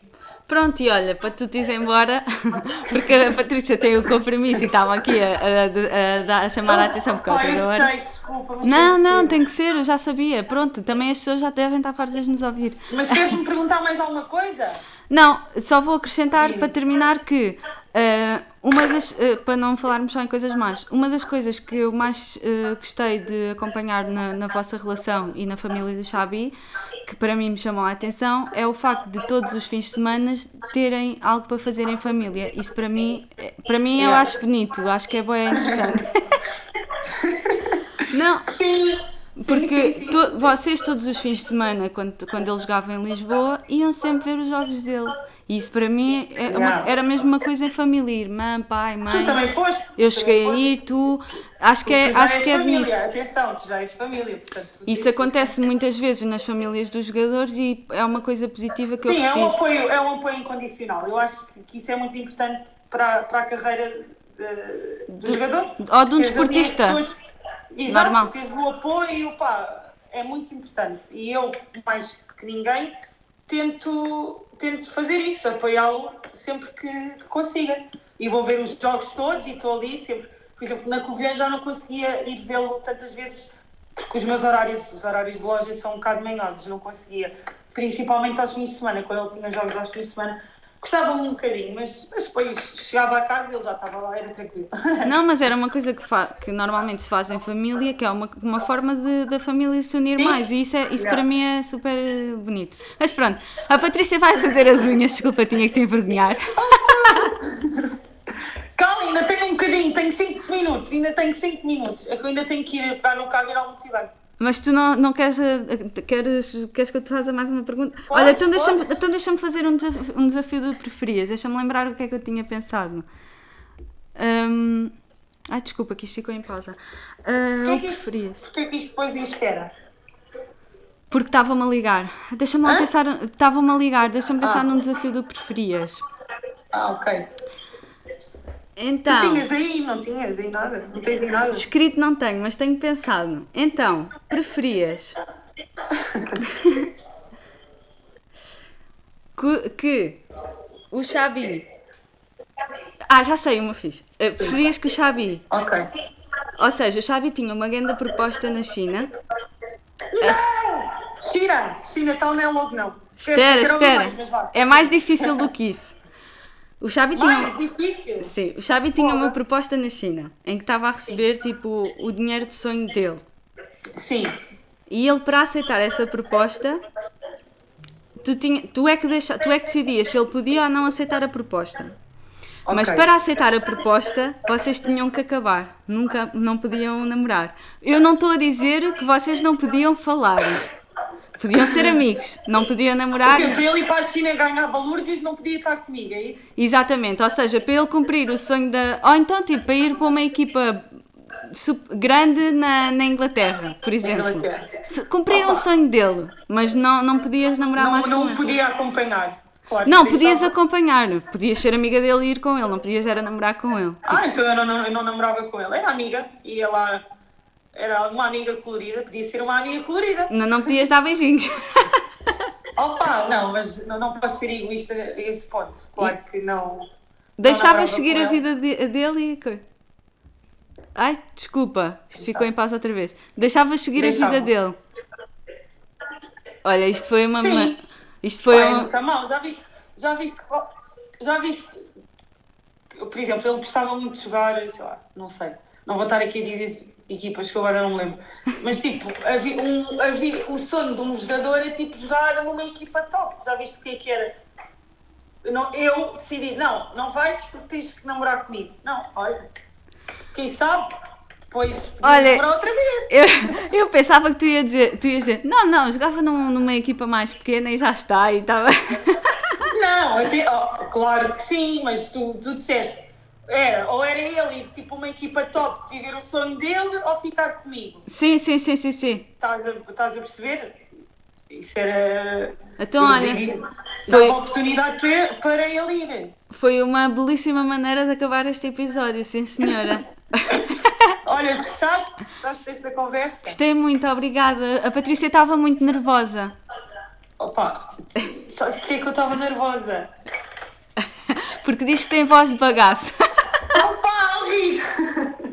Pronto, e olha, para tu te ir embora, porque a Patrícia tem o compromisso e estava aqui a, a, a, a chamar a atenção por causa da hora. Sei, desculpa, não, não, tem que ser, eu já sabia. Pronto, também as pessoas já devem estar fartas de nos ouvir. Mas queres-me perguntar mais alguma coisa? Não, só vou acrescentar para terminar que uh, uma das, uh, para não falarmos só em coisas más, uma das coisas que eu mais uh, gostei de acompanhar na, na vossa relação e na família do Xabi que para mim me chamou a atenção é o facto de todos os fins de semana terem algo para fazer em família. Isso para mim, para mim eu acho bonito, acho que é bem interessante. Não, Sim! Porque sim, sim, sim, to- sim. vocês todos os fins de semana, quando, quando ele jogava em Lisboa, iam sempre ver os jogos dele. E isso para mim é uma- era mesmo uma coisa em família, irmã, pai, mãe. Tu também foste? Eu cheguei também a ir, tu. Acho que é, Tu já acho és que é família, bonito. atenção, tu já és família, portanto... Isso tens- acontece muitas vezes nas famílias dos jogadores e é uma coisa positiva que Sim, eu é um, apoio, é um apoio incondicional. Eu acho que, isso é muito importante para, para a carreira eh, do, jogador. Ou de um desportista. Exato, Normal. tens o apoio, pá, é muito importante. E eu, mais que ninguém, tento, tento fazer isso, apoiá-lo sempre que, que consiga. E vou ver os jogos todos e estou ali sempre. Por exemplo, na Covilhã já não conseguia ir vê-lo tantas vezes porque os meus horários, os horários de loja são um bocado manhosos, não conseguia. Principalmente aos fins de semana, quando ele tinha jogos aos fins de semana. Gostava-me um bocadinho, mas, mas depois chegava a casa e ele já estava lá, era tranquilo. Não, mas era uma coisa que, que normalmente se faz em família, que é uma, uma forma de, da família se unir Sim. mais. E isso, é, isso Yeah. para mim é super bonito. Mas pronto, a Patrícia vai fazer as unhas, desculpa, tinha que te envergonhar. Calma, ainda tenho um bocadinho, tenho 5 minutos, ainda tenho 5 minutos. É que eu ainda tenho que ir para no carro ir ao multibanco. Mas tu não, não queres, eh, queres, queres que eu te faça mais uma pergunta? Podes, Olha, então deixa-me então deixa fazer um desafio, um desafio do preferias. Deixa-me lembrar o que é que eu tinha pensado. Hum, Ai, desculpa, que isto ficou em pausa. Ah, Porquê o que isto- preferias? Porquê que isto depois em espera? Porque estava-me a ligar. Deixa-me pensar. Estava-me a ligar, deixa-me pensar Ah. num desafio do preferias. Ah, ok. Tu Então, tinhas aí, não tinhas aí nada? Não tens aí nada? escrito não tenho, mas tenho pensado. Então, preferias que, que o Xabi. Ah, já sei uma fixe. Eh, Preferias que o Xabi. Ok. Ou seja, o Xabi tinha uma grande proposta na China. China, China, tal não é logo não. Espera, ouvir espera. mais. É mais difícil do que isso. O Xabi tinha. Mais difícil. Sim, o Xabi tinha Porra. uma proposta na China em que estava a receber tipo o dinheiro de sonho dele. Sim. E ele para aceitar essa proposta, tu, tinha, tu, é que deixa, tu é que decidias se ele podia ou não aceitar a proposta. Mas Ok. para aceitar a proposta, vocês tinham que acabar. Nunca não podiam namorar. Eu não estou a dizer que vocês não podiam falar. Podiam ser amigos, não podiam namorar. Porque para ele ir para a China ganhar balúrdios não podia estar comigo, é isso? Exatamente, ou seja, para ele cumprir o sonho da. Ou então, tipo, para ir para uma equipa grande na, na Inglaterra, por exemplo. Inglaterra. Cumprir o sonho dele, mas não, não podias namorar Não, mais com não podia acompanhar. Claro, Não, podias deixava- acompanhar, podias ser amiga dele e ir com ele, não podias era namorar com ele. Ah, então eu não, não, eu não namorava com ele. Era amiga e ela era uma amiga colorida, podia ser uma amiga colorida. Não, não podias dar beijinhos. Opa, não, mas não, não posso ser egoísta a esse ponto. Claro que não. Deixavas seguir a vida de- dele e. Ai, desculpa, isto ficou em paz outra vez. Deixavas seguir a Deixava. vida dele. Olha, isto foi uma. Sim. Isto foi uma. não está mal. Já viste, já viste, já viste, por exemplo, ele gostava muito de jogar, sei lá, não sei, não vou estar aqui a dizer equipas que agora não me lembro, mas tipo, havia um, havia, o sonho de um jogador é tipo jogar numa equipa top. Já viste o que é que era? Eu não- eu decidi, não, não vais porque tens que namorar comigo. Não, olha, quem sabe, depois Olha, namorar outra vez. Eu, eu pensava que tu, ia dizer, tu ias dizer, não, não, jogava num- numa equipa mais pequena e já está, e estava. Não, até, oh, claro que sim, mas tu, tu disseste, era, ou era ele ir tipo uma equipa top, viver o sonho dele, ou ficar comigo. Sim, sim, sim, sim, sim. Estás a, estás a perceber? Isso era. Então, olha, foi- Dava oportunidade para, para ele ir. Foi uma belíssima maneira de acabar este episódio, sim senhora. Olha, gostaste? Gostaste desta conversa? Gostei muito, obrigada. A Patrícia estava muito nervosa. Opa, sabes porque é que eu estava nervosa? Porque diz que tem voz de bagaço. Opa!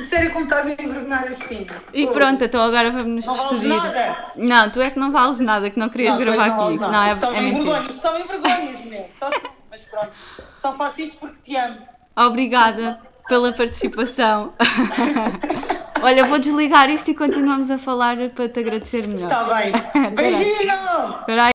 Sério, como estás a envergonhar assim? E pronto, então agora vamos nos Não vales despedir. nada. Não, tu é que não vales nada, que não querias Não, tu é que gravar não vales nada. Não, é, só é me envergonho, só me envergonhas, mulher. Só tu. Mas pronto. Só faço isto porque te amo. Obrigada pela participação. Olha, vou desligar isto e continuamos a falar para te agradecer melhor. Está bem. Beijinho! Espera.